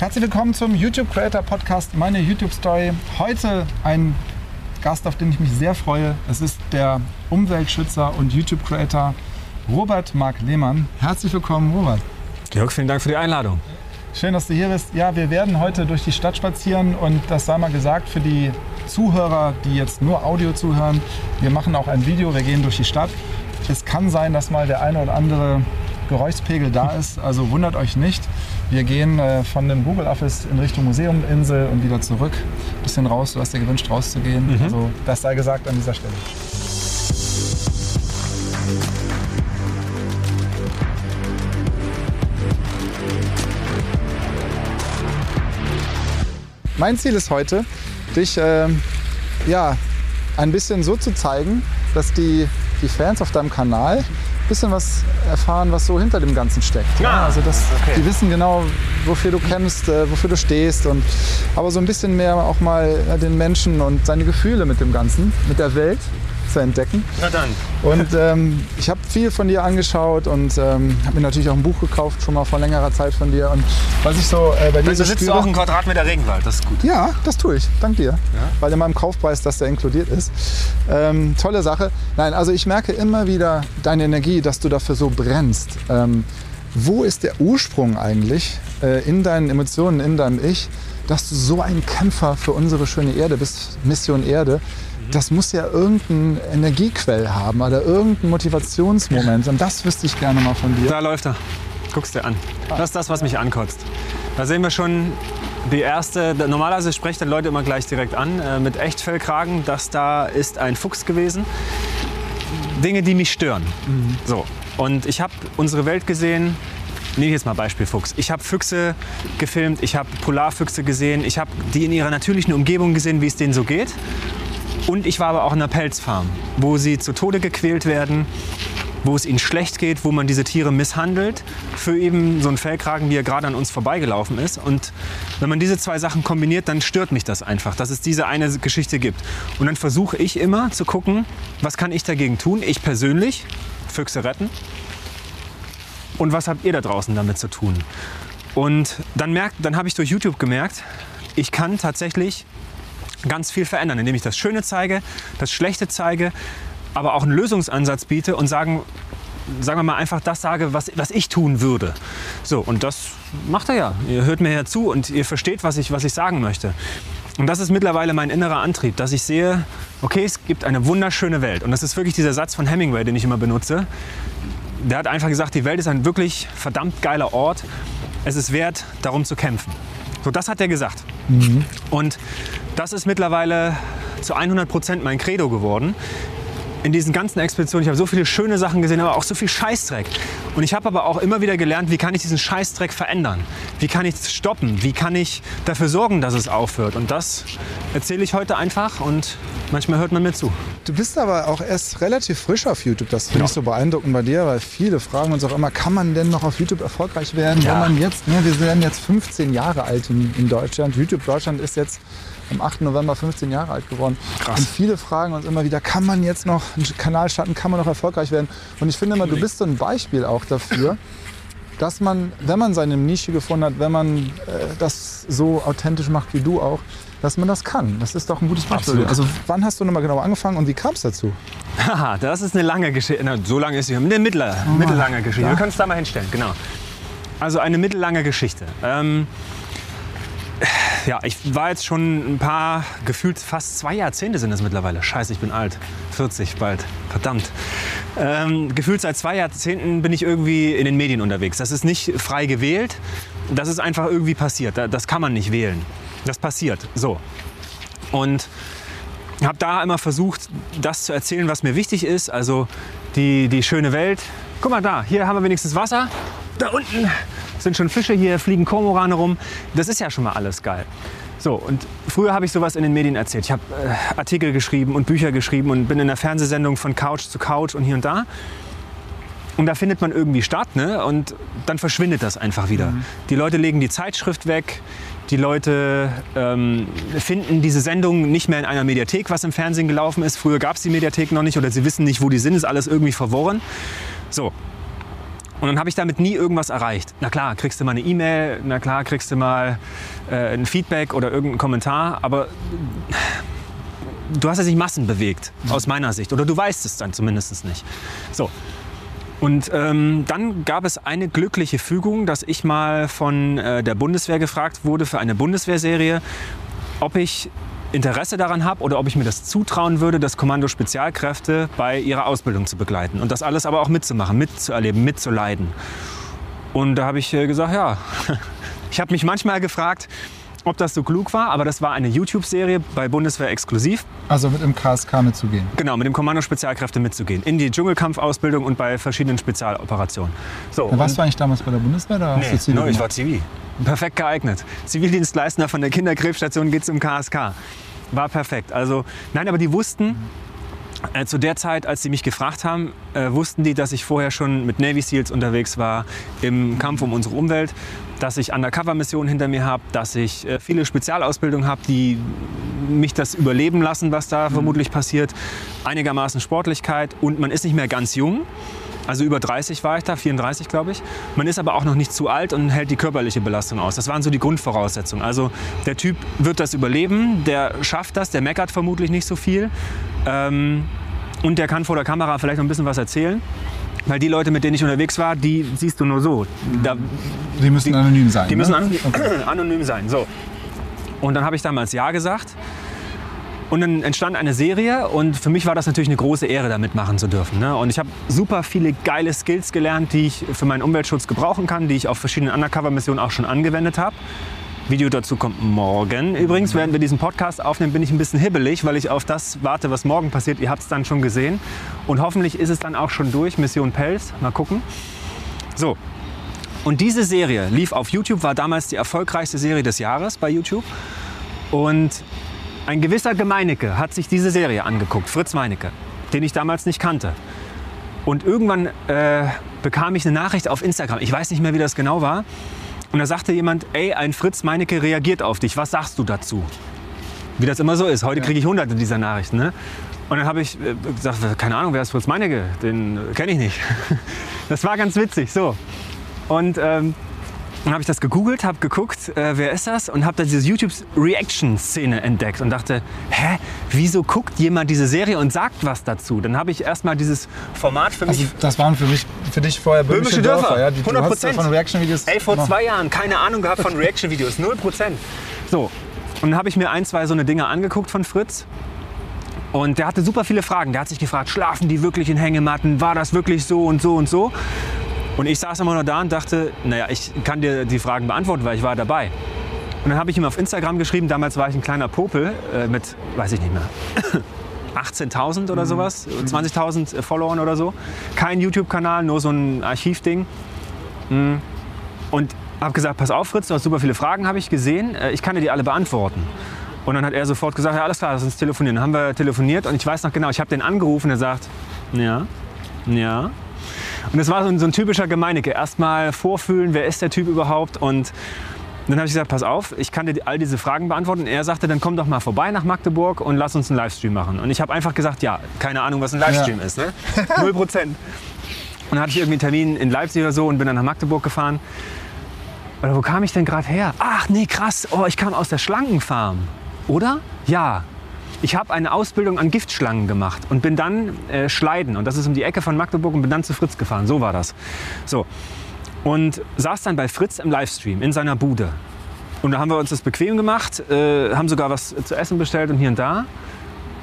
Herzlich willkommen zum YouTube Creator Podcast, meine YouTube Story. Heute ein Gast, auf den ich mich sehr freue. Es ist der Umweltschützer und YouTube Creator Robert Mark Lehmann. Herzlich willkommen, Robert. Jörg, vielen Dank für die Einladung. Schön, dass du hier bist. Ja, wir werden heute durch die Stadt spazieren und das sei mal gesagt für die Zuhörer, die jetzt nur Audio zuhören. Wir machen auch ein Video, wir gehen durch die Stadt. Es kann sein, dass mal der eine oder andere Geräuschpegel da ist, also wundert euch nicht. Wir gehen äh, von dem Google Office in Richtung Museuminsel und wieder zurück. Ein bisschen raus, du hast dir gewünscht, rauszugehen. Mhm. Also das sei gesagt an dieser Stelle. Mein Ziel ist heute, dich äh, ja, ein bisschen so zu zeigen, dass die, die Fans auf deinem Kanal bisschen was erfahren, was so hinter dem Ganzen steckt. Ja, ah, also das, okay. Die wissen genau, wofür du kämpfst, äh, wofür du stehst. Und, aber so ein bisschen mehr auch mal äh, den Menschen und seine Gefühle mit dem Ganzen, mit der Welt zu entdecken. Na dann. Und ähm, ich habe viel von dir angeschaut und ähm, habe mir natürlich auch ein Buch gekauft, schon mal vor längerer Zeit von dir. Und was ich so äh, bei dir also so sitzt du auch einen Quadratmeter Regenwald, das ist gut. Ja, das tue ich, dank dir. Ja? Weil in meinem Kaufpreis das da inkludiert ist. Ähm, tolle Sache. Nein, also ich merke immer wieder deine Energie, dass du dafür so brennst. Ähm, wo ist der Ursprung eigentlich äh, in deinen Emotionen, in deinem Ich, dass du so ein Kämpfer für unsere schöne Erde bist, Mission Erde? Das muss ja irgendeinen Energiequell haben oder irgendeinen Motivationsmoment. Und das wüsste ich gerne mal von dir. Da läuft er. Guckst dir an. Das ist das, was mich ankotzt. Da sehen wir schon die erste. Normalerweise spreche ich dann Leute immer gleich direkt an äh, mit Echtfellkragen. Das da ist ein Fuchs gewesen. Dinge, die mich stören. Mhm. So. Und ich habe unsere Welt gesehen. Nehme ich jetzt mal Beispiel Fuchs. Ich habe Füchse gefilmt, ich habe Polarfüchse gesehen, ich habe die in ihrer natürlichen Umgebung gesehen, wie es denen so geht. Und ich war aber auch in einer Pelzfarm, wo sie zu Tode gequält werden, wo es ihnen schlecht geht, wo man diese Tiere misshandelt, für eben so einen Fellkragen, wie er gerade an uns vorbeigelaufen ist. Und wenn man diese zwei Sachen kombiniert, dann stört mich das einfach, dass es diese eine Geschichte gibt. Und dann versuche ich immer zu gucken, was kann ich dagegen tun, ich persönlich, Füchse retten. Und was habt ihr da draußen damit zu tun? Und dann, dann habe ich durch YouTube gemerkt, ich kann tatsächlich ganz viel verändern, indem ich das Schöne zeige, das Schlechte zeige, aber auch einen Lösungsansatz biete und sagen, sagen wir mal einfach das sage, was, was ich tun würde. So, und das macht er ja. Ihr hört mir ja zu und ihr versteht, was ich, was ich sagen möchte. Und das ist mittlerweile mein innerer Antrieb, dass ich sehe, okay, es gibt eine wunderschöne Welt. Und das ist wirklich dieser Satz von Hemingway, den ich immer benutze. Der hat einfach gesagt, die Welt ist ein wirklich verdammt geiler Ort. Es ist wert, darum zu kämpfen. So, das hat er gesagt. Mhm. Und das ist mittlerweile zu 100 Prozent mein Credo geworden. In diesen ganzen Expeditionen, ich habe so viele schöne Sachen gesehen, aber auch so viel Scheißdreck. Und ich habe aber auch immer wieder gelernt, wie kann ich diesen Scheißdreck verändern? Wie kann ich es stoppen? Wie kann ich dafür sorgen, dass es aufhört? Und das erzähle ich heute einfach und manchmal hört man mir zu. Du bist aber auch erst relativ frisch auf YouTube. Das finde ja. ich so beeindruckend bei dir, weil viele fragen uns auch immer, kann man denn noch auf YouTube erfolgreich werden, ja. wenn man jetzt, ne, wir werden jetzt 15 Jahre alt in, in Deutschland. YouTube Deutschland ist jetzt am 8. November 15 Jahre alt geworden. Krass. Und viele fragen uns immer wieder, kann man jetzt noch einen Kanal starten, kann man noch erfolgreich werden? Und ich finde immer, du bist so ein Beispiel auch dafür, dass man, wenn man seine Nische gefunden hat, wenn man äh, das so authentisch macht wie du auch, dass man das kann. Das ist doch ein gutes Beispiel. Absolut. Also wann hast du nochmal genau angefangen und wie kam es dazu? Haha, das ist eine lange Geschichte. so lange ist sie. Eine mittler, oh, mittellange Geschichte. Ja. Wir können es da mal hinstellen, genau. Also eine mittellange Geschichte. Ähm, ja, ich war jetzt schon ein paar, gefühlt fast zwei Jahrzehnte sind es mittlerweile. Scheiße, ich bin alt. 40 bald. Verdammt. Ähm, gefühlt seit zwei Jahrzehnten bin ich irgendwie in den Medien unterwegs. Das ist nicht frei gewählt. Das ist einfach irgendwie passiert. Das kann man nicht wählen. Das passiert. So. Und habe da immer versucht, das zu erzählen, was mir wichtig ist. Also die, die schöne Welt. Guck mal da, hier haben wir wenigstens Wasser. Da unten sind schon Fische hier, fliegen Kormorane rum. Das ist ja schon mal alles geil. So, und früher habe ich sowas in den Medien erzählt. Ich habe äh, Artikel geschrieben und Bücher geschrieben und bin in der Fernsehsendung von Couch zu Couch und hier und da. Und da findet man irgendwie statt, ne? Und dann verschwindet das einfach wieder. Mhm. Die Leute legen die Zeitschrift weg. Die Leute ähm, finden diese Sendung nicht mehr in einer Mediathek, was im Fernsehen gelaufen ist. Früher gab es die Mediathek noch nicht oder sie wissen nicht, wo die sind, ist alles irgendwie verworren. So, Und dann habe ich damit nie irgendwas erreicht. Na klar, kriegst du mal eine E-Mail, na klar, kriegst du mal äh, ein Feedback oder irgendeinen Kommentar, aber du hast ja nicht Massen bewegt, aus meiner Sicht. Oder du weißt es dann zumindest nicht. So. Und ähm, dann gab es eine glückliche Fügung, dass ich mal von äh, der Bundeswehr gefragt wurde für eine Bundeswehrserie, ob ich Interesse daran habe oder ob ich mir das zutrauen würde, das Kommando Spezialkräfte bei ihrer Ausbildung zu begleiten und das alles aber auch mitzumachen, mitzuerleben, mitzuleiden. Und da habe ich äh, gesagt, ja, ich habe mich manchmal gefragt, ob das so klug war, aber das war eine YouTube-Serie bei Bundeswehr exklusiv. Also mit dem KSK mitzugehen. Genau, mit dem Kommando Spezialkräfte mitzugehen. In die Dschungelkampfausbildung und bei verschiedenen Spezialoperationen. So, ja, warst du eigentlich damals bei der Bundeswehr? Oder nee, hast du no, ich war Zivil. Perfekt geeignet. Zivildienstleistender von der Kinderkrebsstation geht zum KSK. War perfekt. Also, nein, aber die wussten, äh, zu der Zeit, als sie mich gefragt haben, äh, wussten die, dass ich vorher schon mit Navy Seals unterwegs war im Kampf um unsere Umwelt, dass ich Undercover-Missionen hinter mir habe, dass ich äh, viele Spezialausbildungen habe, die mich das überleben lassen, was da mhm. vermutlich passiert, einigermaßen Sportlichkeit und man ist nicht mehr ganz jung. Also über 30 war ich da, 34 glaube ich. Man ist aber auch noch nicht zu alt und hält die körperliche Belastung aus. Das waren so die Grundvoraussetzungen. Also der Typ wird das überleben, der schafft das, der meckert vermutlich nicht so viel. Ähm, und der kann vor der Kamera vielleicht noch ein bisschen was erzählen. Weil die Leute, mit denen ich unterwegs war, die siehst du nur so. Da, die müssen die, anonym sein. Die ne? müssen anonym, okay. anonym sein. So. Und dann habe ich damals Ja gesagt. Und dann entstand eine Serie und für mich war das natürlich eine große Ehre, da mitmachen zu dürfen. Ne? Und ich habe super viele geile Skills gelernt, die ich für meinen Umweltschutz gebrauchen kann, die ich auf verschiedenen Undercover-Missionen auch schon angewendet habe. Video dazu kommt morgen. Übrigens, während wir diesen Podcast aufnehmen, bin ich ein bisschen hibbelig, weil ich auf das warte, was morgen passiert. Ihr habt es dann schon gesehen. Und hoffentlich ist es dann auch schon durch. Mission Pelz. Mal gucken. So. Und diese Serie lief auf YouTube, war damals die erfolgreichste Serie des Jahres bei YouTube. Und ein gewisser Gemeinecke hat sich diese Serie angeguckt, Fritz Meinecke, den ich damals nicht kannte. Und irgendwann äh, bekam ich eine Nachricht auf Instagram. Ich weiß nicht mehr, wie das genau war. Und da sagte jemand, ey, ein Fritz Meinecke reagiert auf dich. Was sagst du dazu? Wie das immer so ist. Heute kriege ich hunderte dieser Nachrichten. Ne? Und dann habe ich äh, gesagt, keine Ahnung, wer ist Fritz Meinecke? Den kenne ich nicht. Das war ganz witzig. So. Und ähm, dann habe ich das gegoogelt, habe geguckt, äh, wer ist das und habe da diese YouTube-Reaction-Szene entdeckt und dachte, hä, wieso guckt jemand diese Serie und sagt was dazu? Dann habe ich erstmal dieses Format für also mich... Das waren für mich, für dich vorher böhmische, Dörfer, Dörfer ja, die, 100 Prozent. von Reaction-Videos... Ey, vor zwei Jahren keine Ahnung gehabt von Reaction-Videos, 0 Prozent. So, und dann habe ich mir ein, zwei so eine Dinge angeguckt von Fritz und der hatte super viele Fragen. Der hat sich gefragt, schlafen die wirklich in Hängematten? War das wirklich so und so und so? Und ich saß immer noch da und dachte, naja, ich kann dir die Fragen beantworten, weil ich war dabei. Und dann habe ich ihm auf Instagram geschrieben, damals war ich ein kleiner Popel äh, mit, weiß ich nicht mehr, 18.000 oder mhm. sowas, 20.000 äh, Followern oder so. Kein YouTube-Kanal, nur so ein Archivding. Mhm. Und habe gesagt, pass auf Fritz, du hast super viele Fragen, habe ich gesehen, äh, ich kann dir die alle beantworten. Und dann hat er sofort gesagt, ja alles klar, lass uns telefonieren. Dann haben wir telefoniert und ich weiß noch genau, ich habe den angerufen, er sagt, ja, ja, und das war so ein, so ein typischer Gemeinecke. Erstmal vorfühlen, wer ist der Typ überhaupt und dann habe ich gesagt, pass auf, ich kann dir all diese Fragen beantworten. Und er sagte, dann komm doch mal vorbei nach Magdeburg und lass uns einen Livestream machen. Und ich habe einfach gesagt, ja, keine Ahnung, was ein Livestream ja. ist. Ne? Null Prozent. Und dann hatte ich irgendwie einen Termin in Leipzig oder so und bin dann nach Magdeburg gefahren. Oder wo kam ich denn gerade her? Ach nee, krass. Oh, ich kam aus der Schlangenfarm. Oder? Ja. Ich habe eine Ausbildung an Giftschlangen gemacht und bin dann äh, Schleiden. Und das ist um die Ecke von Magdeburg und bin dann zu Fritz gefahren. So war das. So. Und saß dann bei Fritz im Livestream in seiner Bude. Und da haben wir uns das bequem gemacht, äh, haben sogar was zu essen bestellt und hier und da.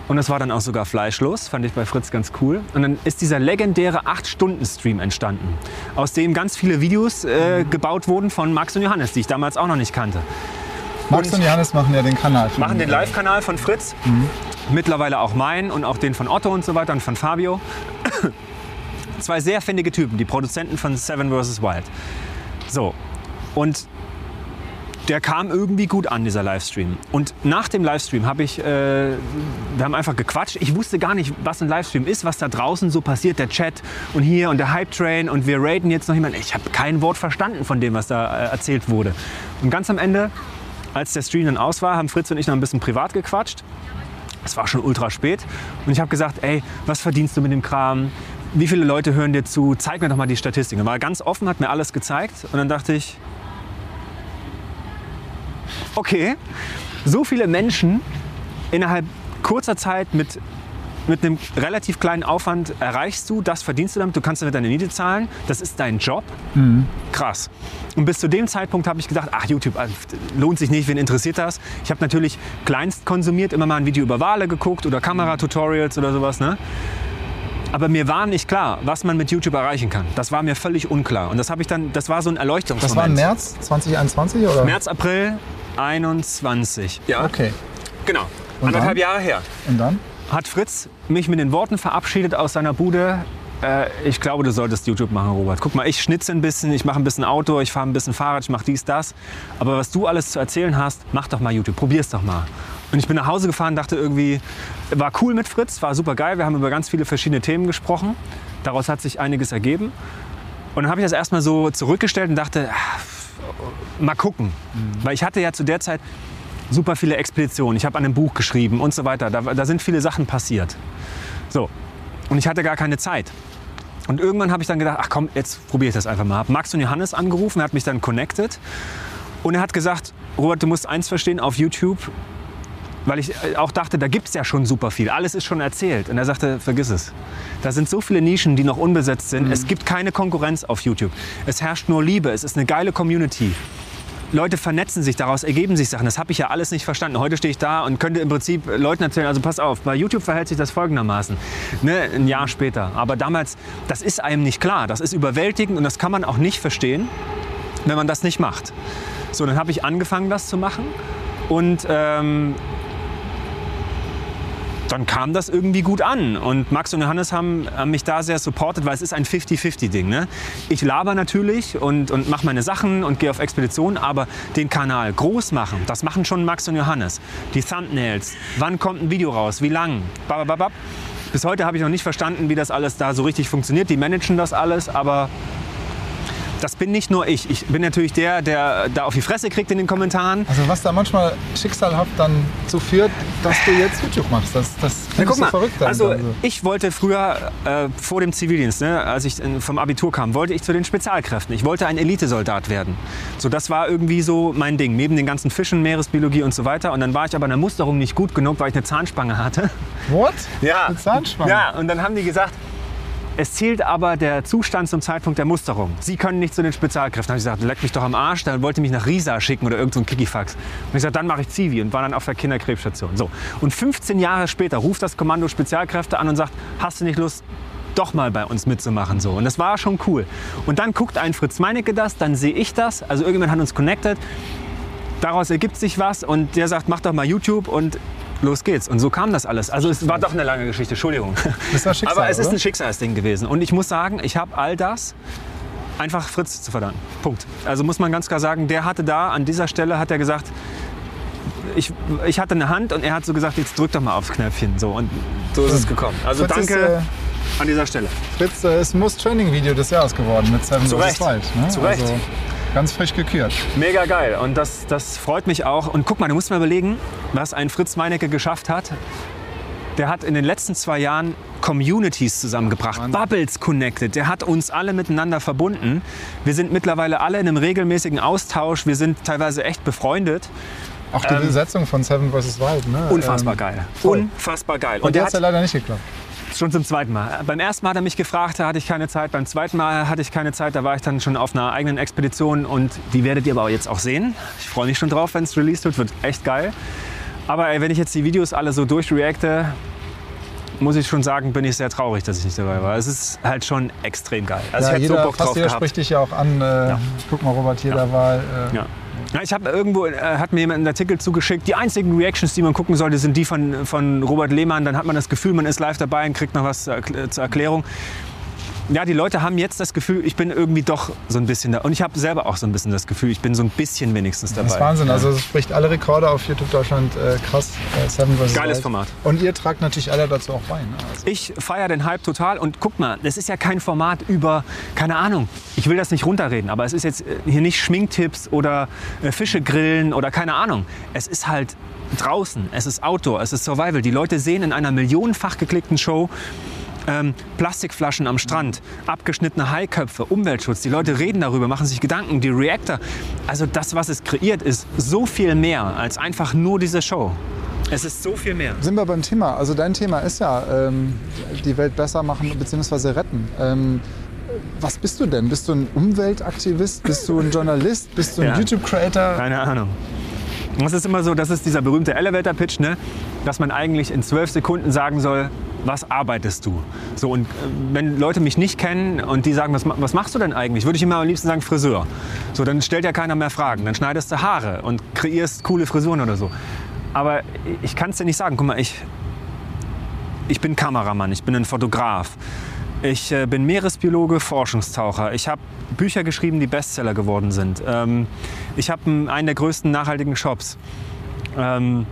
Und das war dann auch sogar fleischlos, fand ich bei Fritz ganz cool. Und dann ist dieser legendäre 8-Stunden-Stream entstanden, aus dem ganz viele Videos äh, gebaut wurden von Max und Johannes, die ich damals auch noch nicht kannte. Max und, und Johannes machen ja den Kanal. Machen den Live-Kanal von Fritz. Mhm. Mittlerweile auch meinen und auch den von Otto und so weiter und von Fabio. Zwei sehr findige Typen, die Produzenten von Seven vs. Wild. So, und der kam irgendwie gut an, dieser Livestream. Und nach dem Livestream habe ich, äh, wir haben einfach gequatscht. Ich wusste gar nicht, was ein Livestream ist, was da draußen so passiert, der Chat und hier und der Hype Train und wir raiden jetzt noch jemanden. Ich habe kein Wort verstanden von dem, was da äh, erzählt wurde. Und ganz am Ende als der Stream dann aus war, haben Fritz und ich noch ein bisschen privat gequatscht. Es war schon ultra spät. Und ich habe gesagt, ey, was verdienst du mit dem Kram? wie viele Leute hören dir zu? Zeig mir doch mal die Statistiken. War ganz offen, hat mir alles gezeigt und dann dachte ich, okay, so viele Menschen innerhalb kurzer Zeit mit, mit einem relativ kleinen Aufwand erreichst du, das verdienst du damit, du kannst damit deine Miete zahlen, das ist dein Job. Krass. Und bis zu dem Zeitpunkt habe ich gedacht, ach YouTube, äh, lohnt sich nicht, wen interessiert das? Ich habe natürlich kleinst konsumiert, immer mal ein Video über Wale geguckt oder Kameratutorials oder sowas. Ne? Aber mir war nicht klar, was man mit YouTube erreichen kann. Das war mir völlig unklar. Und das habe ich dann, das war so ein Erleuchtungsmoment. Das war im März 2021 oder? März, April 21. Ja, Okay. genau. Und Anderthalb dann? Jahre her. Und dann? Hat Fritz mich mit den Worten verabschiedet aus seiner Bude. Äh, ich glaube, du solltest YouTube machen, Robert. Guck mal, ich schnitze ein bisschen, ich mache ein bisschen Auto, ich fahre ein bisschen Fahrrad, ich mache dies, das. Aber was du alles zu erzählen hast, mach doch mal YouTube, probier's doch mal. Und ich bin nach Hause gefahren, dachte irgendwie, war cool mit Fritz, war super geil. Wir haben über ganz viele verschiedene Themen gesprochen. Daraus hat sich einiges ergeben. Und dann habe ich das erstmal so zurückgestellt und dachte, ah, mal gucken. Weil ich hatte ja zu der Zeit super viele Expeditionen. Ich habe an einem Buch geschrieben und so weiter. Da, da sind viele Sachen passiert. So. Und ich hatte gar keine Zeit. Und irgendwann habe ich dann gedacht, ach komm, jetzt probiere ich das einfach mal. Hab Max und Johannes angerufen, er hat mich dann connected. Und er hat gesagt, Robert, du musst eins verstehen auf YouTube, weil ich äh, auch dachte, da gibt es ja schon super viel. Alles ist schon erzählt. Und er sagte, vergiss es. Da sind so viele Nischen, die noch unbesetzt sind. Es gibt keine Konkurrenz auf YouTube. Es herrscht nur Liebe. Es ist eine geile Community. Leute vernetzen sich, daraus ergeben sich Sachen. Das habe ich ja alles nicht verstanden. Heute stehe ich da und könnte im Prinzip Leuten erzählen, also pass auf, bei YouTube verhält sich das folgendermaßen. Ne, ein Jahr später. Aber damals, das ist einem nicht klar. Das ist überwältigend und das kann man auch nicht verstehen, wenn man das nicht macht. So, dann habe ich angefangen, das zu machen. Und ähm, dann kam das irgendwie gut an. Und Max und Johannes haben, haben mich da sehr supportet, weil es ist ein 50-50-Ding. Ne? Ich laber natürlich und, und mache meine Sachen und gehe auf Expeditionen, aber den Kanal groß machen, das machen schon Max und Johannes. Die Thumbnails, wann kommt ein Video raus, wie lang, babababab. Bis heute habe ich noch nicht verstanden, wie das alles da so richtig funktioniert. Die managen das alles, aber das bin nicht nur ich. Ich bin natürlich der, der da auf die Fresse kriegt in den Kommentaren. Also was da manchmal schicksalhaft dann zu führt, dass du jetzt YouTube machst. Das, das finde ich so verrückt. dann. also ich wollte früher äh, vor dem Zivildienst, ne, als ich vom Abitur kam, wollte ich zu den Spezialkräften. Ich wollte ein Elitesoldat werden. So, das war irgendwie so mein Ding, neben den ganzen Fischen, Meeresbiologie und so weiter. Und dann war ich aber in der Musterung nicht gut genug, weil ich eine Zahnspange hatte. What? Ja. Eine Zahnspange? Ja, und dann haben die gesagt, es zählt aber der Zustand zum Zeitpunkt der Musterung. Sie können nicht zu den Spezialkräften. Dann habe ich gesagt, leck mich doch am Arsch. Dann wollte mich nach Riesa schicken oder irgend so Kikifax. Und ich gesagt, dann mache ich Zivi und war dann auf der Kinderkrebsstation. So. Und 15 Jahre später ruft das Kommando Spezialkräfte an und sagt, hast du nicht Lust, doch mal bei uns mitzumachen. So. Und das war schon cool. Und dann guckt ein Fritz Meinecke das, dann sehe ich das. Also irgendjemand hat uns connected. Daraus ergibt sich was und der sagt, mach doch mal YouTube und los geht's. Und so kam das alles. Also es war doch eine lange Geschichte, Entschuldigung. Das war Schicksal, Aber es ist ein Schicksalsding gewesen. Und ich muss sagen, ich habe all das einfach Fritz zu verdanken. Punkt. Also muss man ganz klar sagen, der hatte da, an dieser Stelle hat er gesagt, ich, ich hatte eine Hand und er hat so gesagt, jetzt drück doch mal aufs Knöpfchen. So, und so ist es gekommen. Also Fritz ist, danke äh, an dieser Stelle. Fritz äh, ist Most Training Video des Jahres geworden mit Seven Zu. Recht. Wild. Ne? Zu Recht. Also, ganz frisch gekürt. Mega geil und das, das freut mich auch. Und guck mal, du musst mal überlegen, was ein Fritz Meinecke geschafft hat. Der hat in den letzten zwei Jahren Communities zusammengebracht, Bubbles connected. Der hat uns alle miteinander verbunden. Wir sind mittlerweile alle in einem regelmäßigen Austausch. Wir sind teilweise echt befreundet. Auch die Besetzung von Seven vs. Wild. Ne? Ähm, Unfassbar Ähm, geil. voll. Unfassbar geil. Und der der hat ja leider nicht geklappt. Schon zum zweiten Mal. Beim ersten Mal hat er mich gefragt, da hatte ich keine Zeit. Beim zweiten Mal hatte ich keine Zeit, da war ich dann schon auf einer eigenen Expedition und die werdet ihr aber jetzt auch sehen. Ich freue mich schon drauf, wenn es released wird, wird echt geil. Aber ey, wenn ich jetzt die Videos alle so durchreacte, muss ich schon sagen, bin ich sehr traurig, dass ich nicht dabei war. Es ist halt schon extrem geil. Also ja, ich hätte jeder, so Bock drauf jeder gehabt. spricht dich ja auch an. Äh, Guck mal, Robert, hier der war. Äh, Ja. Ich habe irgendwo, äh, hat mir jemand einen Artikel zugeschickt, die einzigen Reactions, die man gucken sollte, sind die von, von Robert Lehmann. Dann hat man das Gefühl, man ist live dabei und kriegt noch was zur Erklärung. Ja, die Leute haben jetzt das Gefühl, ich bin irgendwie doch so ein bisschen da. Und ich habe selber auch so ein bisschen das Gefühl, ich bin so ein bisschen wenigstens dabei. Das ist Wahnsinn. Also es spricht alle Rekorde auf YouTube Deutschland äh, krass. Äh, Seven. Geiles. Format. Und ihr tragt natürlich alle dazu auch bei. Ne? Also, Ich feiere den Hype total und guck mal, das ist ja kein Format über, keine Ahnung, ich will das nicht runterreden, aber es ist jetzt äh, hier nicht Schminktipps oder äh, Fische grillen oder keine Ahnung. Es ist halt draußen, es ist Outdoor, es ist Survival. Die Leute sehen in einer millionenfach geklickten Show ähm, Plastikflaschen am Strand, abgeschnittene Haiköpfe, Umweltschutz. Die Leute reden darüber, machen sich Gedanken, die Reactor. Also das, was es kreiert, ist so viel mehr als einfach nur diese Show. Es ist so viel mehr. Sind wir beim Thema. Also dein Thema ist ja ähm, die Welt besser machen bzw. retten. Ähm, was bist du denn? Bist du ein Umweltaktivist? Bist du ein Journalist? Bist du ein Ja. YouTube-Creator? Keine Ahnung. Das ist immer so, das ist dieser berühmte Elevator-Pitch, ne? dass man eigentlich in zwölf Sekunden sagen soll, was arbeitest du? So, und äh, wenn Leute mich nicht kennen und die sagen, was, was machst du denn eigentlich? Würde ich immer am liebsten sagen, Friseur. So, dann stellt ja keiner mehr Fragen. Dann schneidest du Haare und kreierst coole Frisuren oder so. Aber ich kann es dir nicht sagen. Guck mal, ich, ich bin Kameramann, ich bin ein Fotograf. Ich äh, bin Meeresbiologe, Forschungstaucher. Ich habe Bücher geschrieben, die Bestseller geworden sind. Ähm, ich habe einen der größten nachhaltigen Shops. Ähm,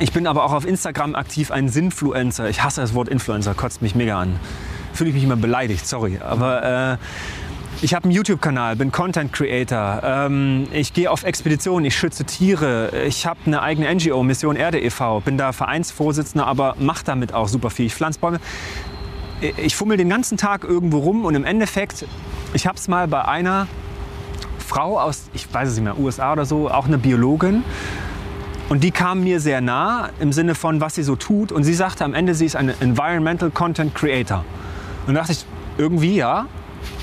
ich bin aber auch auf Instagram aktiv, ein Sinfluencer. Ich hasse das Wort Influencer, kotzt mich mega an. Fühle ich mich immer beleidigt, sorry. Aber äh, ich habe einen YouTube-Kanal, bin Content Creator. Ähm, ich gehe auf Expeditionen, ich schütze Tiere. Ich habe eine eigene NGO, Mission Erde e.V. Bin da Vereinsvorsitzender, aber mache damit auch super viel. Ich pflanze Bäume. Ich fummel den ganzen Tag irgendwo rum und im Endeffekt, ich habe es mal bei einer Frau aus, ich weiß es nicht mehr, USA oder so, auch eine Biologin. Und die kam mir sehr nah im Sinne von, was sie so tut. Und sie sagte am Ende, sie ist eine Environmental Content Creator. Und da dachte ich, irgendwie ja,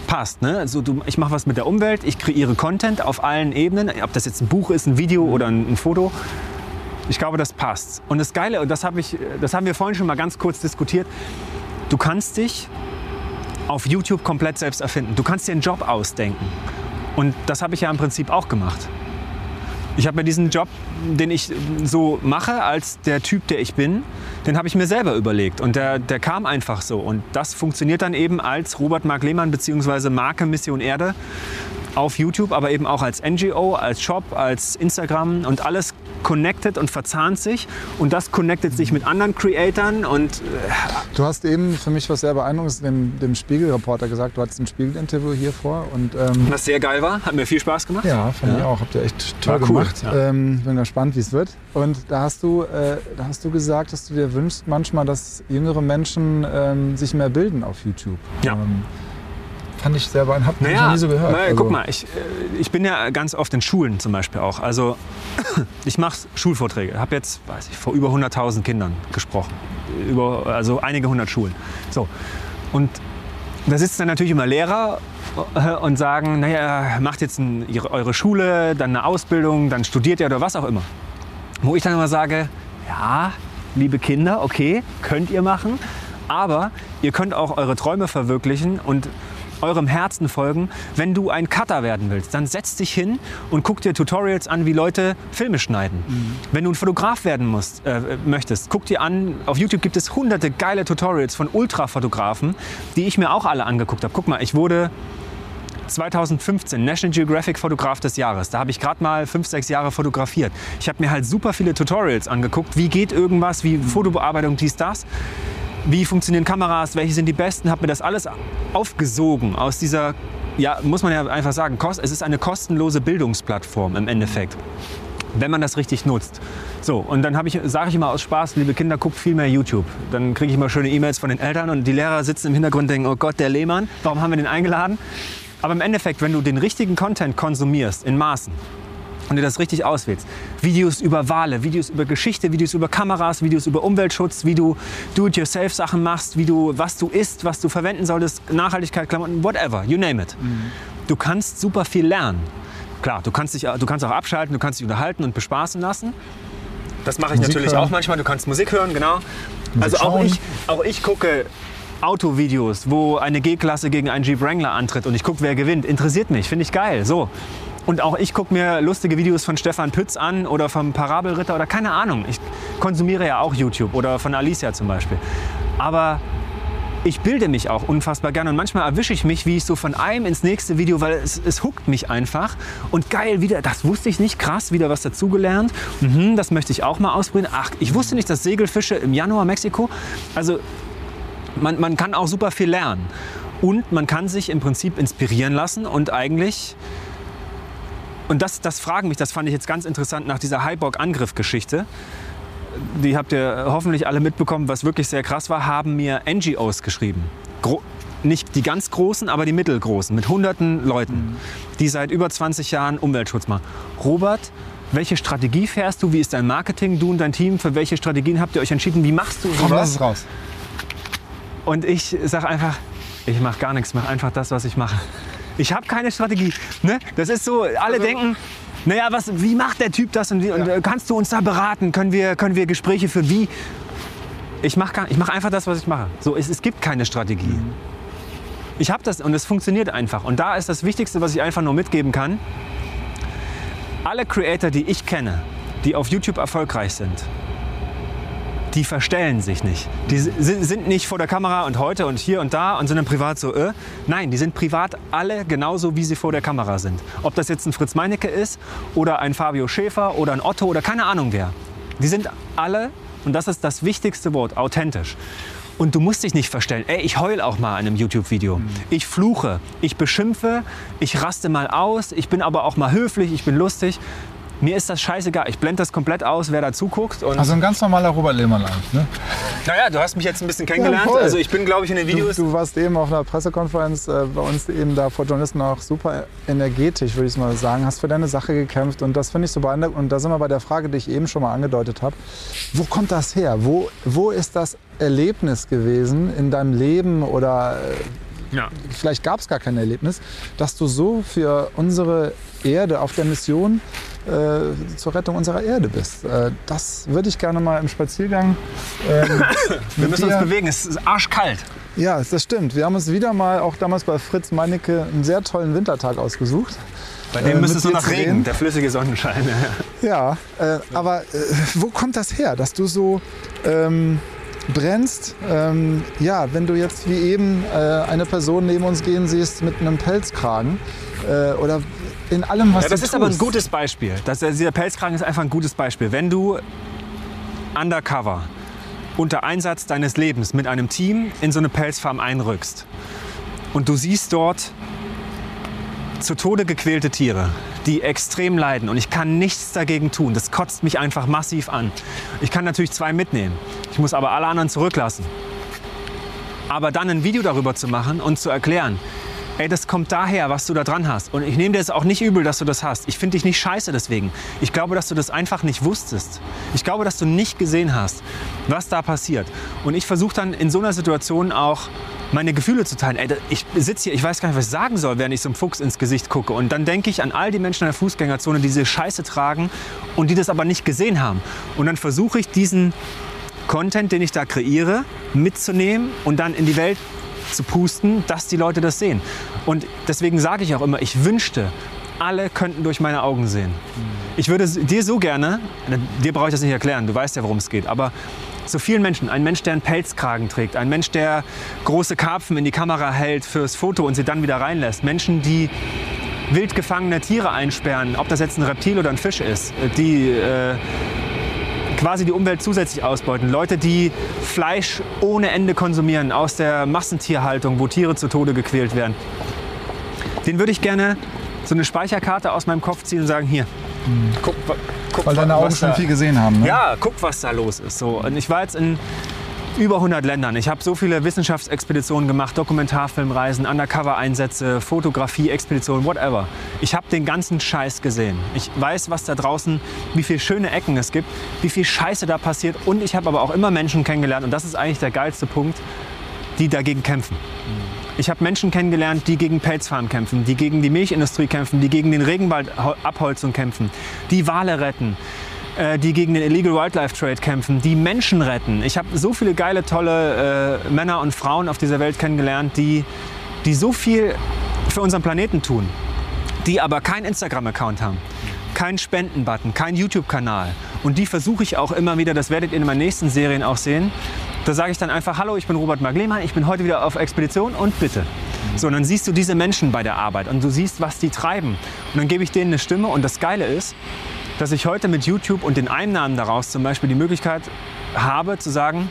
passt. Ne? Also du, ich mache was mit der Umwelt, ich kreiere Content auf allen Ebenen, ob das jetzt ein Buch ist, ein Video oder ein, ein Foto. Ich glaube, das passt. Und das Geile, und das, hab ich, das haben wir vorhin schon mal ganz kurz diskutiert, du kannst dich auf YouTube komplett selbst erfinden. Du kannst dir einen Job ausdenken. Und das habe ich ja im Prinzip auch gemacht. Ich habe mir diesen Job, den ich so mache als der Typ, der ich bin, den habe ich mir selber überlegt. Und der, der kam einfach so. Und das funktioniert dann eben als Robert Mark Lehmann bzw. Marke Mission Erde auf YouTube, aber eben auch als NGO, als Shop, als Instagram und alles connected und verzahnt sich. Und das connectet sich mit anderen Creatoren und Du hast eben für mich was sehr beeindruckendes dem, dem Spiegel-Reporter gesagt. Du hattest ein Spiegel-Interview hier vor und ähm, was sehr geil war, hat mir viel Spaß gemacht. ja, fand Ja. ich auch. Habt ihr echt toll War cool, gemacht. ja. Ähm, bin gespannt, wie es wird. Und da hast du, äh, da hast du gesagt, dass du dir wünschst manchmal, dass jüngere Menschen ähm, sich mehr bilden auf YouTube. Ja. Ähm, fand ich sehr beeindruckend. Hab ich noch nie so gehört. naja, Also, guck mal, ich, äh, ich bin ja ganz oft in Schulen zum Beispiel auch. Also ich mache Schulvorträge. Habe jetzt, weiß ich, vor über 100.000 Kindern gesprochen. Über, also einige hundert Schulen. So. Und da sitzen dann natürlich immer Lehrer äh, und sagen, naja, macht jetzt ein, ihre, eure Schule, dann eine Ausbildung, dann studiert ihr oder was auch immer. Wo ich dann immer sage, ja, liebe Kinder, okay, könnt ihr machen, aber ihr könnt auch eure Träume verwirklichen und eurem Herzen folgen. Wenn du ein Cutter werden willst, dann setz dich hin und guck dir Tutorials an, wie Leute Filme schneiden. Wenn du ein Fotograf werden musst, äh, möchtest, guck dir an, auf YouTube gibt es hunderte geile Tutorials von Ultrafotografen, die ich mir auch alle angeguckt habe. Guck mal, ich wurde 2015 National Geographic Fotograf des Jahres. Da habe ich gerade mal fünf, sechs Jahre fotografiert. Ich habe mir halt super viele Tutorials angeguckt. Wie geht irgendwas, wie Fotobearbeitung, dies, das. Wie funktionieren Kameras, welche sind die besten, habe mir das alles aufgesogen aus dieser, ja, muss man ja einfach sagen, es ist eine kostenlose Bildungsplattform im Endeffekt, wenn man das richtig nutzt. So, und dann ich, sage ich immer aus Spaß, liebe Kinder, guckt viel mehr YouTube. Dann kriege ich immer schöne E-Mails von den Eltern und die Lehrer sitzen im Hintergrund und denken, oh Gott, der Lehmann, warum haben wir den eingeladen? Aber im Endeffekt, wenn du den richtigen Content konsumierst, in Maßen, und dir das richtig auswählst. Videos über Wale, Videos über Geschichte, Videos über Kameras, Videos über Umweltschutz, wie du Do-it-yourself-Sachen machst, wie du, was du isst, was du verwenden solltest, Nachhaltigkeit, Klamotten, whatever, you name it. Du kannst super viel lernen. Klar, du kannst, dich, du kannst auch abschalten, du kannst dich unterhalten und bespaßen lassen. Das mache ich Musik natürlich hören. auch manchmal. Du kannst Musik hören, genau. also auch schauen. ich, auch ich gucke Autovideos, wo eine G-Klasse gegen einen Jeep Wrangler antritt und ich gucke, wer gewinnt. Interessiert mich, finde ich geil. So. Und auch ich gucke mir lustige Videos von Stefan Pütz an oder vom Parabelritter oder keine Ahnung. Ich konsumiere ja auch YouTube oder von Alicia zum Beispiel. Aber ich bilde mich auch unfassbar gerne und manchmal erwische ich mich, wie ich so von einem ins nächste Video, weil es, es huckt mich einfach. Und geil, wieder, das wusste ich nicht, krass, wieder was dazugelernt. Mhm, das möchte ich auch mal ausprobieren. Ach, ich wusste nicht, dass Segelfische im Januar Mexiko. Also man, man kann auch super viel lernen. Und man kann sich im Prinzip inspirieren lassen und eigentlich. Und das, das fragen mich, das fand ich jetzt ganz interessant nach dieser Hyborg-Angriff-Geschichte. die habt ihr hoffentlich alle mitbekommen, was wirklich sehr krass war, haben mir NGOs geschrieben. Gro nicht die ganz großen, aber die mittelgroßen, mit hunderten Leuten, die seit über 20 Jahren Umweltschutz machen. Robert, welche Strategie fährst du? Wie ist dein Marketing? Du und dein Team, für welche Strategien habt ihr euch entschieden? Wie machst du Komm, lass sowas? es raus. Und ich sage einfach, ich mache gar nichts, mache einfach das, was ich mache. Ich habe keine Strategie. Ne? Das ist so, alle denken, naja, was, wie macht der Typ das? Und, wie, und äh, kannst du uns da beraten? Können wir, können wir Gespräche führen? Wie? Ich mache mach einfach das, was ich mache. So, es, es gibt keine Strategie. Ich habe das und es funktioniert einfach. Und da ist das Wichtigste, was ich einfach nur mitgeben kann. Alle Creator, die ich kenne, die auf YouTube erfolgreich sind, die verstellen sich nicht. Die si- sind nicht vor der Kamera und heute und hier und da und sind dann privat so, äh. Nein, die sind privat alle genauso, wie sie vor der Kamera sind. Ob das jetzt ein Fritz Meinecke ist oder ein Fabio Schäfer oder ein Otto oder keine Ahnung wer. Die sind alle, und das ist das wichtigste Wort, authentisch. Und du musst dich nicht verstellen. Ey, ich heul auch mal in einem YouTube-Video. Ich fluche, ich beschimpfe, ich raste mal aus, ich bin aber auch mal höflich, ich bin lustig. Mir ist das scheißegal. Ich blende das komplett aus, wer da zuguckt. Also ein ganz normaler Robert Lehmann eigentlich, ne? naja, du hast mich jetzt ein bisschen kennengelernt. voll. also ich bin, glaube ich, in den Du, Videos. du warst eben auf einer Pressekonferenz äh, bei uns eben da vor Journalisten auch super energetisch, würde ich mal sagen. Hast für deine Sache gekämpft und das finde ich so beeindruckend. Und da sind wir bei der Frage, die ich eben schon mal angedeutet habe. Wo kommt das her? Wo, wo ist das Erlebnis gewesen in deinem Leben oder äh, ja. vielleicht gab es gar kein Erlebnis, dass du so für unsere Erde auf der Mission äh, zur Rettung unserer Erde bist. Äh, das würde ich gerne mal im Spaziergang. Ähm, Wir müssen dir- uns bewegen. Es ist arschkalt. ja, das stimmt. Wir haben uns wieder mal, auch damals bei Fritz Meinecke, einen sehr tollen Wintertag ausgesucht. Bei dem Äh, müsste es nur zu Regen. Der flüssige Sonnenschein. Ja, äh, aber äh, wo kommt das her, dass du so ähm, brennst? Ähm, ja, wenn du jetzt wie eben äh, eine Person neben uns gehen siehst mit einem Pelzkragen äh, oder in allem, was Ja, das du ist aber ein tust. gutes Beispiel. Das, dieser Pelzkragen ist einfach ein gutes Beispiel. Wenn du undercover unter Einsatz deines Lebens mit einem Team in so eine Pelzfarm einrückst und du siehst dort zu Tode gequälte Tiere, die extrem leiden und ich kann nichts dagegen tun. Das kotzt mich einfach massiv an. Ich kann natürlich zwei mitnehmen. Ich muss aber alle anderen zurücklassen. Aber dann ein Video darüber zu machen und zu erklären, ey, das kommt daher, was du da dran hast. Und ich nehme dir jetzt auch nicht übel, dass du das hast. Ich finde dich nicht scheiße deswegen. Ich glaube, dass du das einfach nicht wusstest. Ich glaube, dass du nicht gesehen hast, was da passiert. Und ich versuche dann in so einer Situation auch meine Gefühle zu teilen. Ey, ich sitze hier, ich weiß gar nicht, was ich sagen soll, während ich so einem Fuchs ins Gesicht gucke. Und dann denke ich an all die Menschen in der Fußgängerzone, die diese Scheiße tragen und die das aber nicht gesehen haben. Und dann versuche ich diesen Content, den ich da kreiere, mitzunehmen und dann in die Welt zu pusten, dass die Leute das sehen. Und deswegen sage ich auch immer, ich wünschte, alle könnten durch meine Augen sehen. Ich würde dir so gerne, dir brauche ich das nicht erklären, du weißt ja, worum es geht, aber so vielen Menschen, ein Mensch, der einen Pelzkragen trägt, ein Mensch, der große Karpfen in die Kamera hält fürs Foto und sie dann wieder reinlässt, Menschen, die wild gefangene Tiere einsperren, ob das jetzt ein Reptil oder ein Fisch ist, die äh, quasi die Umwelt zusätzlich ausbeuten. Leute, die Fleisch ohne Ende konsumieren aus der Massentierhaltung, wo Tiere zu Tode gequält werden. Den würde ich gerne so eine Speicherkarte aus meinem Kopf ziehen und sagen, hier, guck, guck Weil deine Augen schon da- viel gesehen haben. Ne? ja, guck, was da los ist. So. Und ich war jetzt in über 100 Ländern. Ich habe so viele Wissenschaftsexpeditionen gemacht, Dokumentarfilmreisen, Undercover-Einsätze, Fotografie, Expeditionen, whatever. Ich habe den ganzen Scheiß gesehen. Ich weiß, was da draußen, wie viele schöne Ecken es gibt, wie viel Scheiße da passiert. Und ich habe aber auch immer Menschen kennengelernt, und das ist eigentlich der geilste Punkt, die dagegen kämpfen. Ich habe Menschen kennengelernt, die gegen Pelzfarmen kämpfen, die gegen die Milchindustrie kämpfen, die gegen den Regenwaldabholzung kämpfen, die Wale retten, die gegen den Illegal Wildlife Trade kämpfen, die Menschen retten. Ich habe so viele geile, tolle äh, Männer und Frauen auf dieser Welt kennengelernt, die, die so viel für unseren Planeten tun, die aber keinen Instagram-Account haben, keinen Spenden-Button, keinen YouTube-Kanal. Und die versuche ich auch immer wieder, das werdet ihr in meinen nächsten Serien auch sehen. Da sage ich dann einfach, hallo, ich bin Robert Maglemann, ich bin heute wieder auf Expedition und bitte. So, und dann siehst du diese Menschen bei der Arbeit und du siehst, was die treiben. Und dann gebe ich denen eine Stimme und das Geile ist, dass ich heute mit YouTube und den Einnahmen daraus zum Beispiel die Möglichkeit habe zu sagen,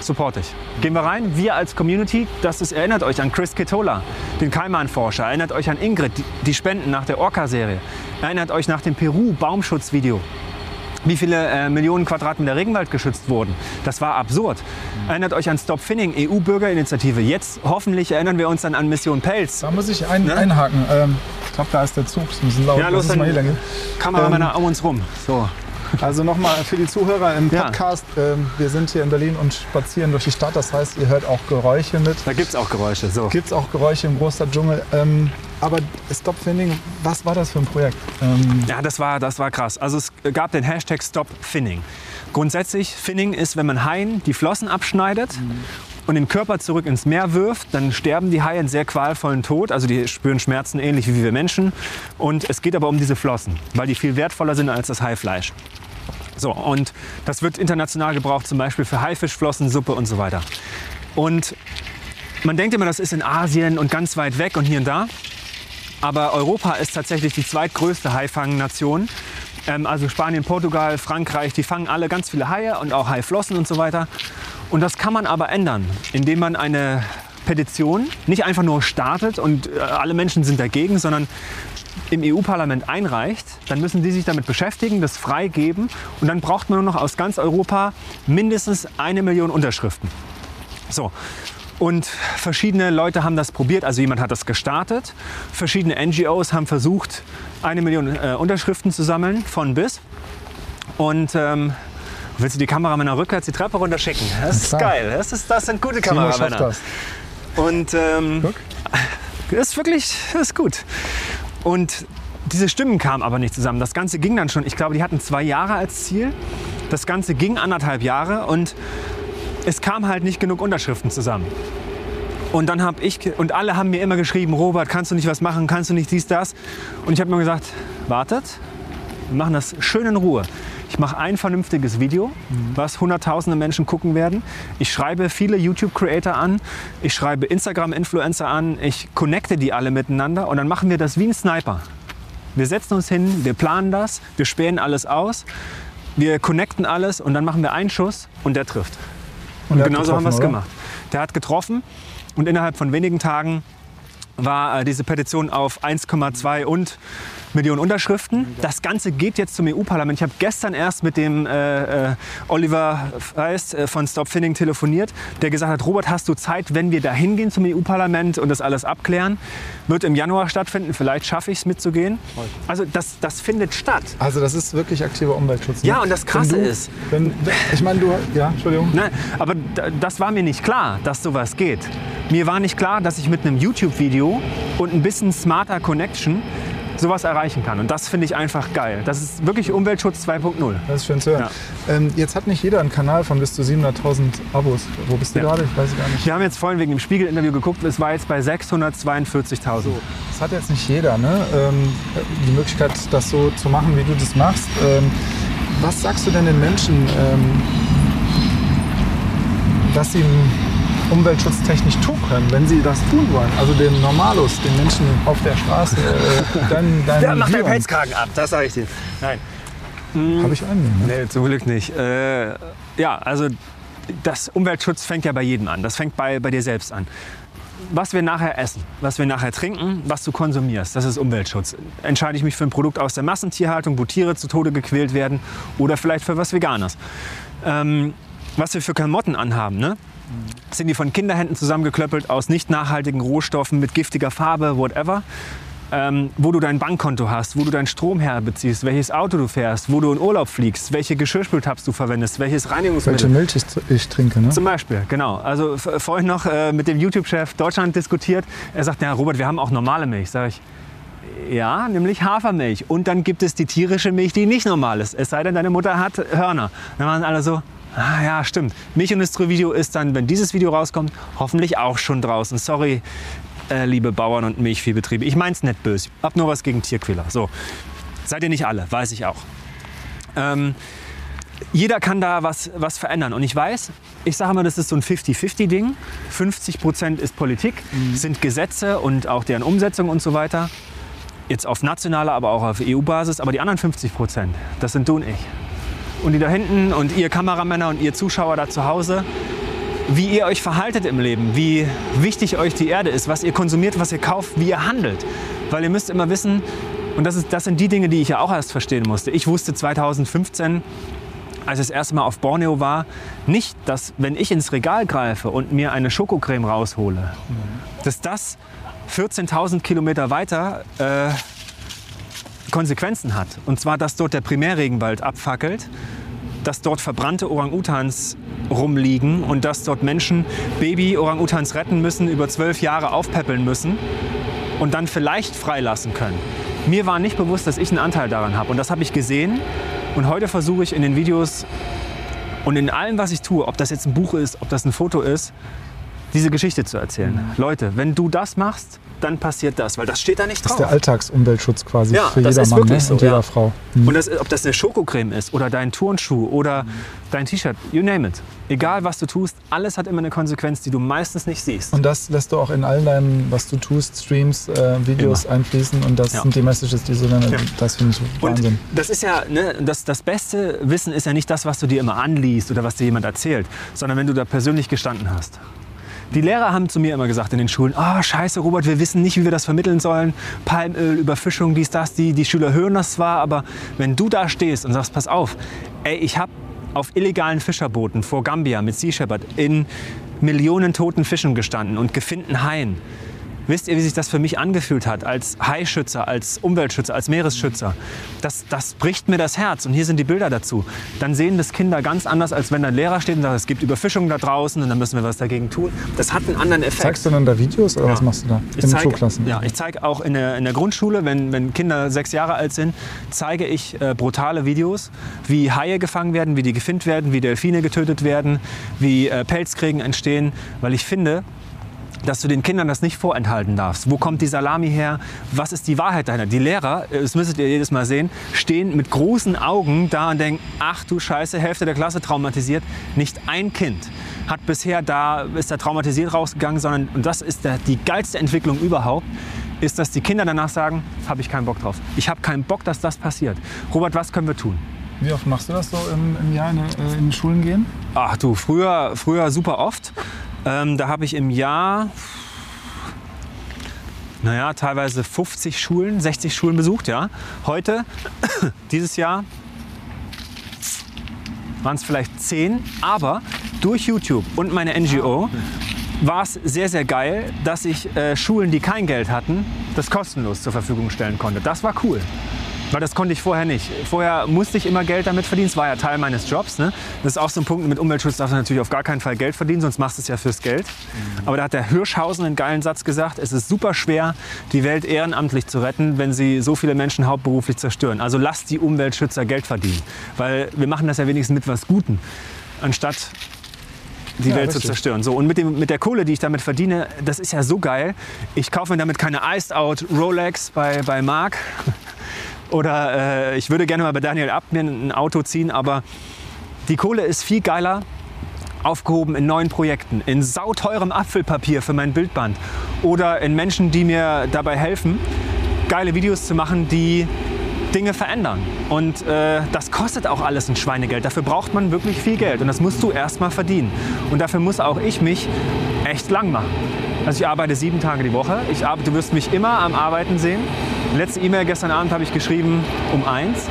support ich. Gehen wir rein, wir als Community, das ist, erinnert euch an Chris Ketola, den Kaiman-Forscher, erinnert euch an Ingrid, die, Spenden nach der Orca-Serie, erinnert euch nach dem Peru-Baumschutzvideo. Wie viele äh, Millionen Quadratmeter Regenwald geschützt wurden. Das war absurd. Erinnert euch an Stop Finning, EU-Bürgerinitiative. Jetzt hoffentlich erinnern wir uns dann an Mission Pelz. Da muss ich ein, einhaken. Ähm, ich glaube, da ist der Zug. Das müssen laut. Ja, los, dann mal hier lang gehen. Kameramänner um uns rum. So. Also nochmal für die Zuhörer im Ja. Podcast. Ähm, wir sind hier in Berlin und spazieren durch die Stadt. Das heißt, ihr hört auch Geräusche mit. Da gibt es auch Geräusche. So. Gibt es auch Geräusche im Großstadtdschungel. Ähm, aber Stop Finning, was war das für ein Projekt? Ähm, Ja, das war, das war krass. Also es gab den Hashtag Stop Finning. Grundsätzlich, Finning ist, wenn man Haien die Flossen abschneidet und den Körper zurück ins Meer wirft, dann sterben die Haie einen sehr qualvollen Tod. Also die spüren Schmerzen ähnlich wie wir Menschen. Und es geht aber um diese Flossen, weil die viel wertvoller sind als das Haifleisch. So, und das wird international gebraucht, zum Beispiel für Haifischflossensuppe und so weiter. Und man denkt immer, das ist in Asien und ganz weit weg und hier und da. Aber Europa ist tatsächlich die zweitgrößte Haifangnation. Ähm, also Spanien, Portugal, Frankreich, die fangen alle ganz viele Haie und auch Haiflossen und so weiter. Und das kann man aber ändern, indem man eine Petition nicht einfach nur startet und äh, alle Menschen sind dagegen, sondern im EU-Parlament einreicht, dann müssen die sich damit beschäftigen, das freigeben und dann braucht man nur noch aus ganz Europa mindestens eine Million Unterschriften. So. Und verschiedene Leute haben das probiert, also jemand hat das gestartet. Verschiedene NGOs haben versucht, eine Million äh, Unterschriften zu sammeln, von bis. Und ähm, willst du die Kameramänner rückwärts die Treppe runterschicken? Das ist geil. Das, ist, das sind gute Kameramänner. das. Und ähm, Guck. das ist wirklich das ist gut. Und diese Stimmen kamen aber nicht zusammen. Das Ganze ging dann schon, ich glaube, die hatten zwei Jahre als Ziel. Das Ganze ging anderthalb Jahre und es kam halt nicht genug Unterschriften zusammen. Und dann habe ich, und alle haben mir immer geschrieben, Robert, kannst du nicht was machen, kannst du nicht dies, das? Und ich habe mir gesagt, wartet, wir machen das schön in Ruhe. Ich mache ein vernünftiges Video, was hunderttausende Menschen gucken werden. Ich schreibe viele YouTube-Creator an, ich schreibe Instagram-Influencer an, ich connecte die alle miteinander und dann machen wir das wie ein Sniper. Wir setzen uns hin, wir planen das, wir spähen alles aus, wir connecten alles und dann machen wir einen Schuss und der trifft. Und, hat genauso haben wir es gemacht. Der hat getroffen und innerhalb von wenigen Tagen war äh, diese Petition auf 1,2 und Millionen Unterschriften. Das Ganze geht jetzt zum EU-Parlament. Ich habe gestern erst mit dem äh, äh, Oliver Feist äh, von Stop Finning telefoniert, der gesagt hat, Robert, hast du Zeit, wenn wir da hingehen zum EU-Parlament und das alles abklären? Wird im Januar stattfinden. Vielleicht schaffe ich es mitzugehen. Also das, das findet statt. Also das ist wirklich aktiver Umweltschutz. ne? Ja, und das Krasse du, ist- Wenn, ich meine, du... Ja, Entschuldigung. Nein, aber das war mir nicht klar, dass sowas geht. Mir war nicht klar, dass ich mit einem YouTube-Video und ein bisschen smarter Connection sowas erreichen kann. Und das finde ich einfach geil. Das ist wirklich Umweltschutz 2.0. Das ist schön zu hören. Ähm, jetzt hat nicht jeder einen Kanal von bis zu 700.000 Abos. Wo bist du Ja. gerade? Ich weiß gar nicht. Wir haben jetzt vorhin wegen dem Spiegel-Interview geguckt, es war jetzt bei 642.000. Das hat jetzt nicht jeder, ne? Ähm, die Möglichkeit, das so zu machen, wie du das machst. Ähm, was sagst du denn den Menschen, ähm, dass sie umweltschutztechnisch tun können, wenn sie das tun wollen? Also den Normalos, den Menschen auf der Straße, äh, dann dein Der macht den Viren. Pelzkragen ab, das sage ich dir. Nein. Habe ich einen. Ne? Nee, zum Glück nicht. Äh, ja, also das Umweltschutz fängt ja bei jedem an. Das fängt bei, bei dir selbst an. Was wir nachher essen, was wir nachher trinken, was du konsumierst, das ist Umweltschutz. Entscheide ich mich für ein Produkt aus der Massentierhaltung, wo Tiere zu Tode gequält werden oder vielleicht für was Veganes. Ähm, was wir für Klamotten anhaben, ne? Sind die von Kinderhänden zusammengeklöppelt aus nicht nachhaltigen Rohstoffen mit giftiger Farbe, whatever. Ähm, wo du dein Bankkonto hast, wo du deinen Strom herbeziehst, welches Auto du fährst, wo du in Urlaub fliegst, welche Geschirrspültabs du verwendest, welches Reinigungsmittel. Welche Milch ich, ich trinke, ne? Zum Beispiel, genau. Also vorhin noch äh, mit dem YouTube-Chef Deutschland diskutiert. Er sagt, ja Robert, wir haben auch normale Milch. Sag ich, ja, nämlich Hafermilch. Und dann gibt es die tierische Milch, die nicht normal ist. Es sei denn, deine Mutter hat Hörner. Dann waren alle so, ah ja, stimmt. Milchindustrie-Video ist dann, wenn dieses Video rauskommt, hoffentlich auch schon draußen. Sorry, äh, liebe Bauern und Milchviehbetriebe. Ich mein's nicht böse. Hab nur was gegen Tierquäler. So. Seid ihr nicht alle, weiß ich auch. Ähm, jeder kann da was, was verändern. Und ich weiß, ich sage mal, das ist so ein 50-50-Ding. 50 Prozent ist Politik, sind Gesetze und auch deren Umsetzung und so weiter. Jetzt auf nationaler, aber auch auf EU-Basis. Aber die anderen 50 Prozent, das sind du und ich. Und die da hinten und ihr Kameramänner und ihr Zuschauer da zu Hause, wie ihr euch verhaltet im Leben, wie wichtig euch die Erde ist, was ihr konsumiert, was ihr kauft, wie ihr handelt. Weil ihr müsst immer wissen, Und das, ist, das sind die Dinge, die ich ja auch erst verstehen musste. Ich wusste 2015, als ich das erste Mal auf Borneo war, nicht, dass wenn ich ins Regal greife und mir eine Schokocreme raushole, dass das 14.000 Kilometer weiter äh, Konsequenzen hat. Und zwar, dass dort der Primärregenwald abfackelt, dass dort verbrannte Orang-Utans rumliegen und dass dort Menschen Baby-Orang-Utans retten müssen, über zwölf Jahre aufpäppeln müssen und dann vielleicht freilassen können. Mir war nicht bewusst, dass ich einen Anteil daran habe. Und das habe ich gesehen. Und heute versuche ich in den Videos und in allem, was ich tue, ob das jetzt ein Buch ist, ob das ein Foto ist, diese Geschichte zu erzählen. Mhm. Leute, wenn du das machst, dann passiert das, weil das steht da nicht drauf. Das ist der Alltagsumweltschutz quasi Ja, für jeder Mann ne? so, und jeder ja. Frau. Mhm. Und das, ob das eine Schokocreme ist oder dein Turnschuh oder Mhm. dein T-Shirt, you name it. Egal was du tust, alles hat immer eine Konsequenz, die du meistens nicht siehst. Und das lässt du auch in all deinen, was du tust, Streams, äh, Videos einfließen und das Ja. sind die Messages, die so dann, das finde ich Und Wahnsinn. das ist ja, ne, das, das beste Wissen ist ja nicht das, was du dir immer anliest oder was dir jemand erzählt, sondern wenn du da persönlich gestanden hast. Die Lehrer haben zu mir immer gesagt in den Schulen, ah scheiße Robert, wir wissen nicht, wie wir das vermitteln sollen. Palmöl, Überfischung, dies, das. Die, die Schüler hören das zwar, aber wenn du da stehst und sagst, pass auf, ey, ich habe auf illegalen Fischerbooten vor Gambia mit Sea Shepherd in Millionen toten Fischen gestanden und gefinden Haien. Wisst ihr, wie sich das für mich angefühlt hat, als Haischützer, als Umweltschützer, als Meeresschützer? Das, das bricht mir das Herz. Und hier sind die Bilder dazu. Dann sehen das Kinder ganz anders, als wenn da ein Lehrer steht und sagt, es gibt Überfischung da draußen und dann müssen wir was dagegen tun. Das hat einen anderen Effekt. Zeigst du dann da Videos oder was machst du da? Ich in den zeige, Schulklassen? ja, ich zeige auch in der, in der Grundschule, wenn, wenn Kinder sechs Jahre alt sind, zeige ich äh, brutale Videos, wie Haie gefangen werden, wie die gefinnt werden, wie Delfine getötet werden, wie äh, Pelzkriegen entstehen, weil ich finde, dass du den Kindern das nicht vorenthalten darfst. Wo kommt die Salami her? Was ist die Wahrheit dahinter? Die Lehrer, äh, das müsstet ihr jedes Mal sehen, stehen mit großen Augen da und denken, ach du Scheiße, Hälfte der Klasse traumatisiert. Nicht ein Kind hat bisher da, ist da traumatisiert rausgegangen, sondern, und das ist der, die geilste Entwicklung überhaupt, ist, dass die Kinder danach sagen, habe ich keinen Bock drauf. Ich habe keinen Bock, dass das passiert. Robert, was können wir tun? Wie oft machst du das so im, im Jahr in, äh, in Schulen gehen? Ach du, früher, früher super oft. Ähm, da habe ich im Jahr, naja, teilweise 50 Schulen, 60 Schulen besucht, ja. Heute, dieses Jahr, waren es vielleicht 10, aber durch YouTube und meine NGO war es sehr, sehr geil, dass ich äh, Schulen, die kein Geld hatten, das kostenlos zur Verfügung stellen konnte. Das war cool. Weil das konnte ich vorher nicht. Vorher musste ich immer Geld damit verdienen. Es war ja Teil meines Jobs. Ne? Das ist auch so ein Punkt, mit Umweltschutz darfst du natürlich auf gar keinen Fall Geld verdienen, sonst machst du es ja fürs Geld. Aber da hat der Hirschhausen einen geilen Satz gesagt, es ist super schwer, die Welt ehrenamtlich zu retten, wenn sie so viele Menschen hauptberuflich zerstören. Also lasst die Umweltschützer Geld verdienen. Weil wir machen das ja wenigstens mit was Gutem, anstatt die Ja, Welt zu richtig. zerstören. So, und mit, dem, mit der Kohle, die ich damit verdiene, das ist ja so geil. Ich kaufe mir damit keine Iced Out Rolex bei, bei Mark. Oder äh, ich würde gerne mal bei Daniel Abt mir ein Auto ziehen, aber die Kohle ist viel geiler aufgehoben in neuen Projekten, in sauteurem Apfelpapier für mein Bildband oder in Menschen, die mir dabei helfen, geile Videos zu machen, die Dinge verändern. Und äh, das kostet auch alles ein Schweinegeld. Dafür braucht man wirklich viel Geld und das musst du erst mal verdienen. Und dafür muss auch ich mich echt lang machen. Also ich arbeite sieben Tage die Woche. Ich arbeite, du wirst mich immer am Arbeiten sehen. Letzte E-Mail gestern Abend habe ich geschrieben um eins.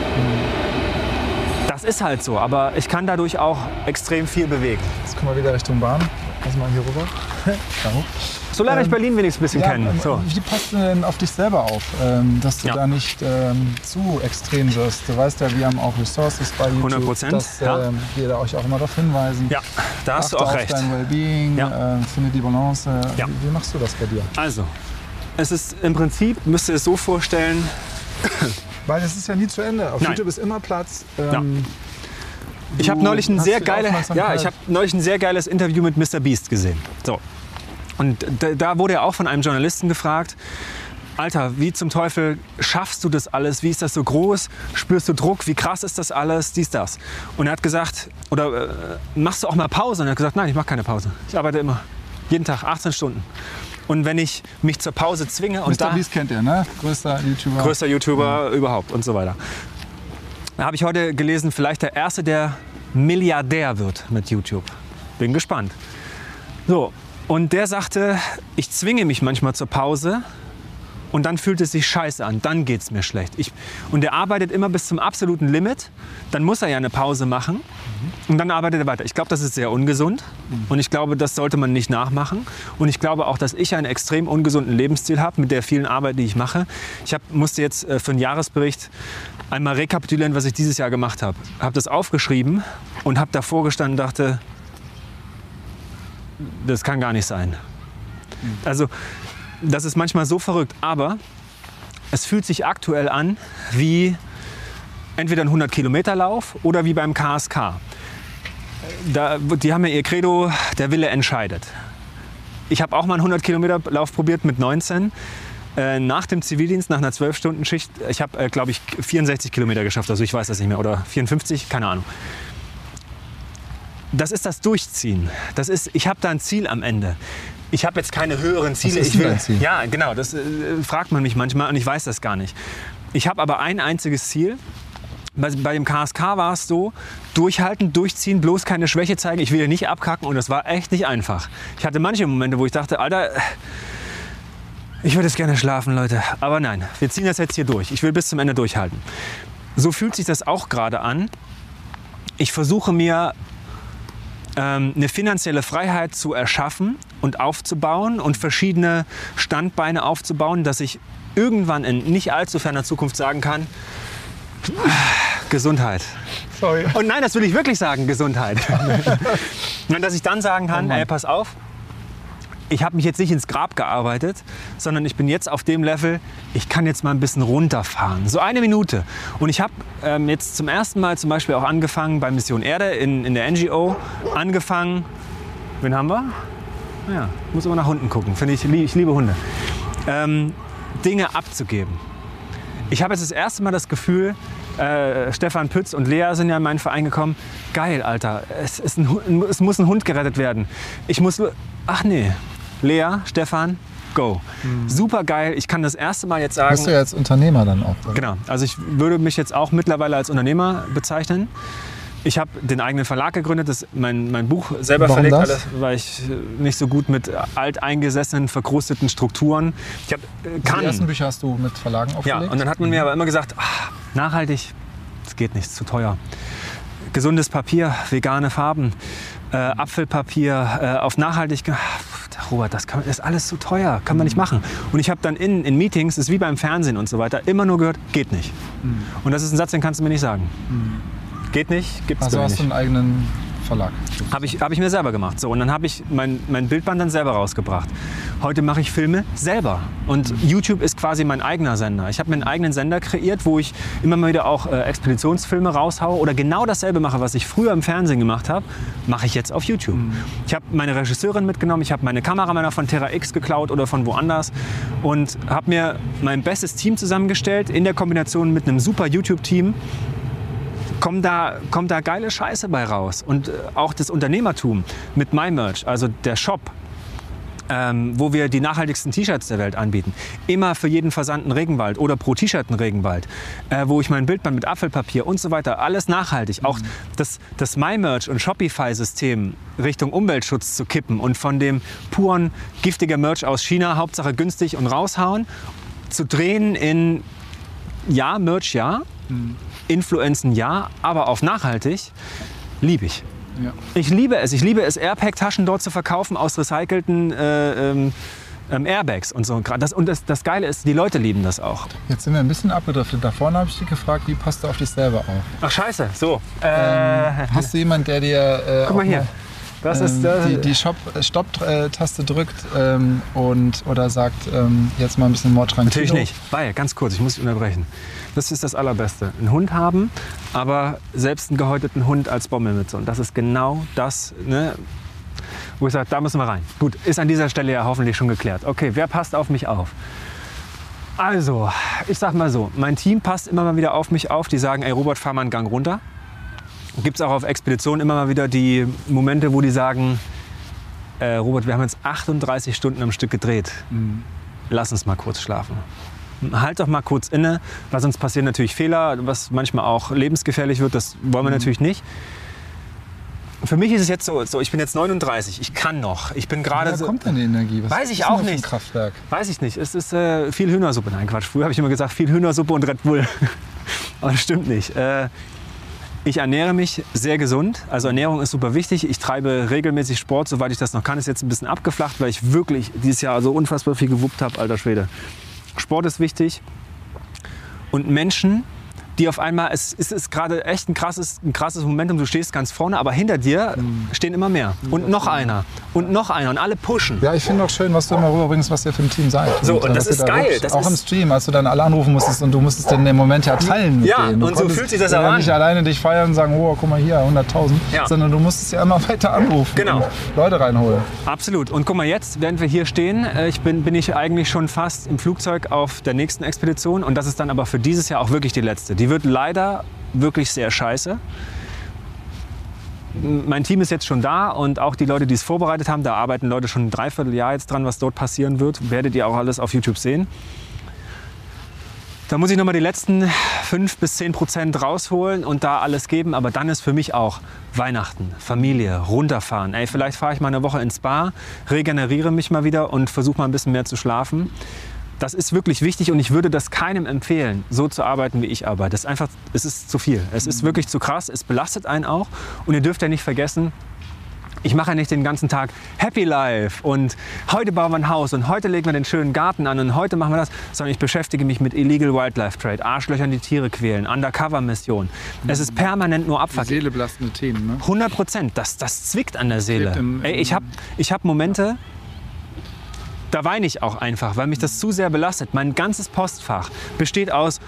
Das ist halt so, aber ich kann dadurch auch extrem viel bewegen. Jetzt kommen wir wieder Richtung Bahn. Lass mal hier rüber. Da hoch. So lerne ich Ähm, Berlin wenigstens ein bisschen Ja, kennen. So. Wie passt du denn auf dich selber auf, ähm, dass du Ja. da nicht ähm, zu extrem wirst? Du weißt ja, wir haben auch Resources bei YouTube, 100%, dass ja. ähm, wir da euch auch immer darauf hinweisen. Ja, da hast du Achte auch auf recht. dein Wellbeing, Ja. äh, finde die Balance. Ja. Wie, wie machst du das bei dir? Also, es ist im Prinzip, müsst ihr es so vorstellen, Weil es ist ja nie zu Ende. Auf Nein. YouTube ist immer Platz. Ähm, ich habe neulich ein sehr geile, ja, ich habe neulich ein sehr geiles Interview mit Mr. Beast gesehen. So. Und da, da wurde er auch von einem Journalisten gefragt, Alter, wie zum Teufel schaffst du das alles? Wie ist das so groß? Spürst du Druck? Wie krass ist das alles? Dies, das. Und er hat gesagt, oder äh, machst du auch mal Pause? Und er hat gesagt, nein, ich mache keine Pause. Ich arbeite immer. Jeden Tag, 18 Stunden. Und wenn ich mich zur Pause zwinge und Mr. Beast kennt ihr, ne? Größter YouTuber. größter YouTuber überhaupt und so weiter. Da habe ich heute gelesen, vielleicht der Erste, der Milliardär wird mit YouTube. Bin gespannt. So, und der sagte, ich zwinge mich manchmal zur Pause und dann fühlt es sich scheiße an, dann geht es mir schlecht. Ich, und der arbeitet immer bis zum absoluten Limit, dann muss er ja eine Pause machen und dann arbeitet er weiter. Ich glaube, das ist sehr ungesund und ich glaube, das sollte man nicht nachmachen. Und ich glaube auch, dass ich einen extrem ungesunden Lebensstil habe mit der vielen Arbeit, die ich mache. Ich hab, musste jetzt äh, für einen Jahresbericht einmal rekapitulieren, was ich dieses Jahr gemacht habe. Habe das aufgeschrieben und habe davor gestanden und dachte, das kann gar nicht sein. Also das ist manchmal so verrückt, aber es fühlt sich aktuell an wie entweder ein 100 Kilometer Lauf oder wie beim KSK. Da, die haben ja ihr Credo, der Wille entscheidet. Ich habe auch mal einen 100 Kilometer Lauf probiert mit 19. Äh, nach dem Zivildienst, nach einer 12-Stunden-Schicht, ich habe, äh, glaube ich, 64 Kilometer geschafft. Also ich weiß das nicht mehr. Oder 54, keine Ahnung. Das ist das Durchziehen. Das ist, ich habe da ein Ziel am Ende ich habe jetzt keine höheren Ziele. Ich will, Ziel? Ja, genau, das äh, fragt man mich manchmal und ich weiß das gar nicht. Ich habe aber ein einziges Ziel. Bei, bei dem KSK war es so, durchhalten, durchziehen, bloß keine Schwäche zeigen. Ich will hier nicht abkacken und das war echt nicht einfach. Ich hatte manche Momente, wo ich dachte, Alter, ich würde jetzt gerne schlafen, Leute. Aber nein, wir ziehen das jetzt hier durch. Ich will bis zum Ende durchhalten. So fühlt sich das auch gerade an. Ich versuche mir ähm, eine finanzielle Freiheit zu erschaffen und aufzubauen und verschiedene Standbeine aufzubauen, dass ich irgendwann in nicht allzu ferner Zukunft sagen kann, Gesundheit. Sorry. Und nein, das will ich wirklich sagen, Gesundheit. Und dass ich dann sagen kann, Oh ey, pass auf, ich habe mich jetzt nicht ins Grab gearbeitet, sondern ich bin jetzt auf dem Level, ich kann jetzt mal ein bisschen runterfahren. So eine Minute. Und ich habe ähm, jetzt zum ersten Mal zum Beispiel auch angefangen bei Mission Erde in, in der NGO, angefangen, wen haben wir? Ja, muss immer nach Hunden gucken, finde ich, ich liebe Hunde. Ähm, Dinge abzugeben. Ich habe jetzt das erste Mal das Gefühl, äh, Stefan Pütz und Lea sind ja in meinen Verein gekommen. Geil, Alter, es, ein, es muss ein Hund gerettet werden. Ich muss, ach nee, Lea, Stefan, go. Super geil. Ich kann das erste Mal jetzt sagen. Bist du ja jetzt Unternehmer dann auch? Oder? Genau. Also ich würde mich jetzt auch mittlerweile als Unternehmer bezeichnen. Ich habe den eigenen Verlag gegründet, das, mein, mein Buch selber Warum verlegt, alles, weil ich äh, nicht so gut mit alteingesessenen, verkrusteten Strukturen. Ich habe äh, Die ersten kann. Bücher hast du mit Verlagen Ja, aufgelegt? und dann hat man mir aber immer gesagt, ah, nachhaltig, das geht nicht, zu teuer. Gesundes Papier, vegane Farben, äh, Apfelpapier, äh, auf Nachhaltigkeit. Robert, das, kann, das ist alles zu teuer, kann man nicht machen. Und ich habe dann in, in Meetings, ist wie beim Fernsehen und so weiter, immer nur gehört, geht nicht. Und das ist ein Satz, den kannst du mir nicht sagen. Geht nicht, gibt's also bei mir hast du nicht. einen eigenen Verlag. Habe ich, hab ich mir selber gemacht. So, und dann habe ich mein, mein Bildband dann selber rausgebracht. Heute mache ich Filme selber. Und YouTube ist quasi mein eigener Sender. Ich habe mir einen eigenen Sender kreiert, wo ich immer mal wieder auch äh, Expeditionsfilme raushaue oder genau dasselbe mache, was ich früher im Fernsehen gemacht habe, mache ich jetzt auf YouTube. Ich habe meine Regisseurin mitgenommen, ich habe meine Kameramänner von Terra X geklaut oder von woanders und habe mir mein bestes Team zusammengestellt in der Kombination mit einem super YouTube-Team kommt da, kommt da geile Scheiße bei raus. Und äh, auch das Unternehmertum mit MyMerch, also der Shop, ähm, wo wir die nachhaltigsten T-Shirts der Welt anbieten. Immer für jeden versandten Regenwald oder pro T-Shirt einen Regenwald. Äh, wo ich mein Bildband mit Apfelpapier und so weiter, alles nachhaltig. Auch das, das MyMerch und Shopify-System Richtung Umweltschutz zu kippen und von dem puren giftiger Merch aus China, Hauptsache günstig und raushauen, zu drehen in ja, Merch ja, Influenzen ja, aber auf nachhaltig liebe ich. Ja. Ich liebe es. Ich liebe es, Airpack-Taschen dort zu verkaufen aus recycelten äh, ähm, ähm, Airbags und so. Das, und das, das Geile ist, die Leute lieben das auch. Jetzt sind wir ein bisschen abgedriftet. Da vorne habe ich dich gefragt, wie passt du auf dich selber auf? Ach scheiße, so. Äh, Hast du jemanden, der dir äh, guck mal hier. Das ähm, ist äh, die, die äh, Stopp-Taste drückt ähm, und oder sagt ähm, jetzt mal ein bisschen more tranquilo. Natürlich nicht. Weil, ganz kurz, ich muss dich unterbrechen. Das ist das Allerbeste. Einen Hund haben, aber selbst einen gehäuteten Hund als Bommelmütze. Und das ist genau das, ne, wo ich sage, da müssen wir rein. Gut, ist an dieser Stelle ja hoffentlich schon geklärt. Okay, wer passt auf mich auf? Also, ich sag mal so, mein Team passt immer mal wieder auf mich auf. Die sagen, ey Robert, fahr mal einen Gang runter. Gibt es auch auf Expeditionen immer mal wieder die Momente, wo die sagen, äh, Robert, wir haben jetzt 38 Stunden am Stück gedreht. Lass uns mal kurz schlafen. Halt doch mal kurz inne, weil sonst passieren natürlich Fehler, was manchmal auch lebensgefährlich wird. Das wollen wir natürlich nicht. für mich ist es jetzt so, so, ich bin jetzt 39, ich kann noch. Ich bin gerade Woher so. kommt denn die Energie? Was Weiß ich auch nicht. Kraftwerk. Weiß ich nicht. Es ist äh, viel Hühnersuppe. Nein, Quatsch. Früher habe ich immer gesagt, viel Hühnersuppe und Red Bull. Aber das stimmt nicht. Äh, ich ernähre mich sehr gesund. Also Ernährung ist super wichtig. Ich treibe regelmäßig Sport, soweit ich das noch kann. Ist jetzt ein bisschen abgeflacht, weil ich wirklich dieses Jahr so unfassbar viel gewuppt habe, alter Schwede. Sport ist wichtig. Und Menschen, die auf einmal, es, es ist gerade echt ein krasses, ein krasses Momentum, du stehst ganz vorne, aber hinter dir stehen immer mehr. Und noch einer. Und noch einer. Und alle pushen. Ja, ich finde auch schön, was du immer rüberbringst, was ihr für ein Team seid. So, und äh, das ist da geil. Das auch ist- im Stream, als du dann alle anrufen musstest und du musstest dann den Moment ja teilen Ja, und so konntest fühlt sich das auch an. nicht alleine dich feiern und sagen, oh, guck mal hier, 100.000, Ja. sondern du musstest ja immer weiter anrufen Genau. und Leute reinholen. Absolut. Und guck mal jetzt, während wir hier stehen, äh, ich bin, bin ich eigentlich schon fast im Flugzeug auf der nächsten Expedition. Und das ist dann aber für dieses Jahr auch wirklich die letzte. Die wird leider wirklich sehr scheiße. Mein Team ist jetzt schon da und auch die Leute, die es vorbereitet haben, da arbeiten Leute schon ein Dreivierteljahr jetzt dran, was dort passieren wird. Werdet ihr auch alles auf YouTube sehen. Da muss ich noch mal die letzten 5 bis 10 Prozent rausholen und da alles geben. Aber dann ist für mich auch Weihnachten, Familie, runterfahren. Ey, vielleicht fahre ich mal eine Woche ins Spa, regeneriere mich mal wieder und versuche mal ein bisschen mehr zu schlafen. Das ist wirklich wichtig und ich würde das keinem empfehlen, so zu arbeiten, wie ich arbeite. Es ist einfach, es ist zu viel. Es ist wirklich zu krass. Es belastet einen auch. Und ihr dürft ja nicht vergessen, ich mache ja nicht den ganzen Tag Happy Life und heute bauen wir ein Haus und heute legen wir den schönen Garten an und heute machen wir das, sondern ich beschäftige mich mit Illegal Wildlife Trade, Arschlöchern die Tiere quälen, Undercover-Mission. Es ist permanent nur Abfuck. Seelebelastende Themen, ne? 100 Prozent, das, das zwickt an der Seele. Ey, ich habe ich hab Momente, da weine ich auch einfach, weil mich das zu sehr belastet. Mein ganzes Postfach besteht aus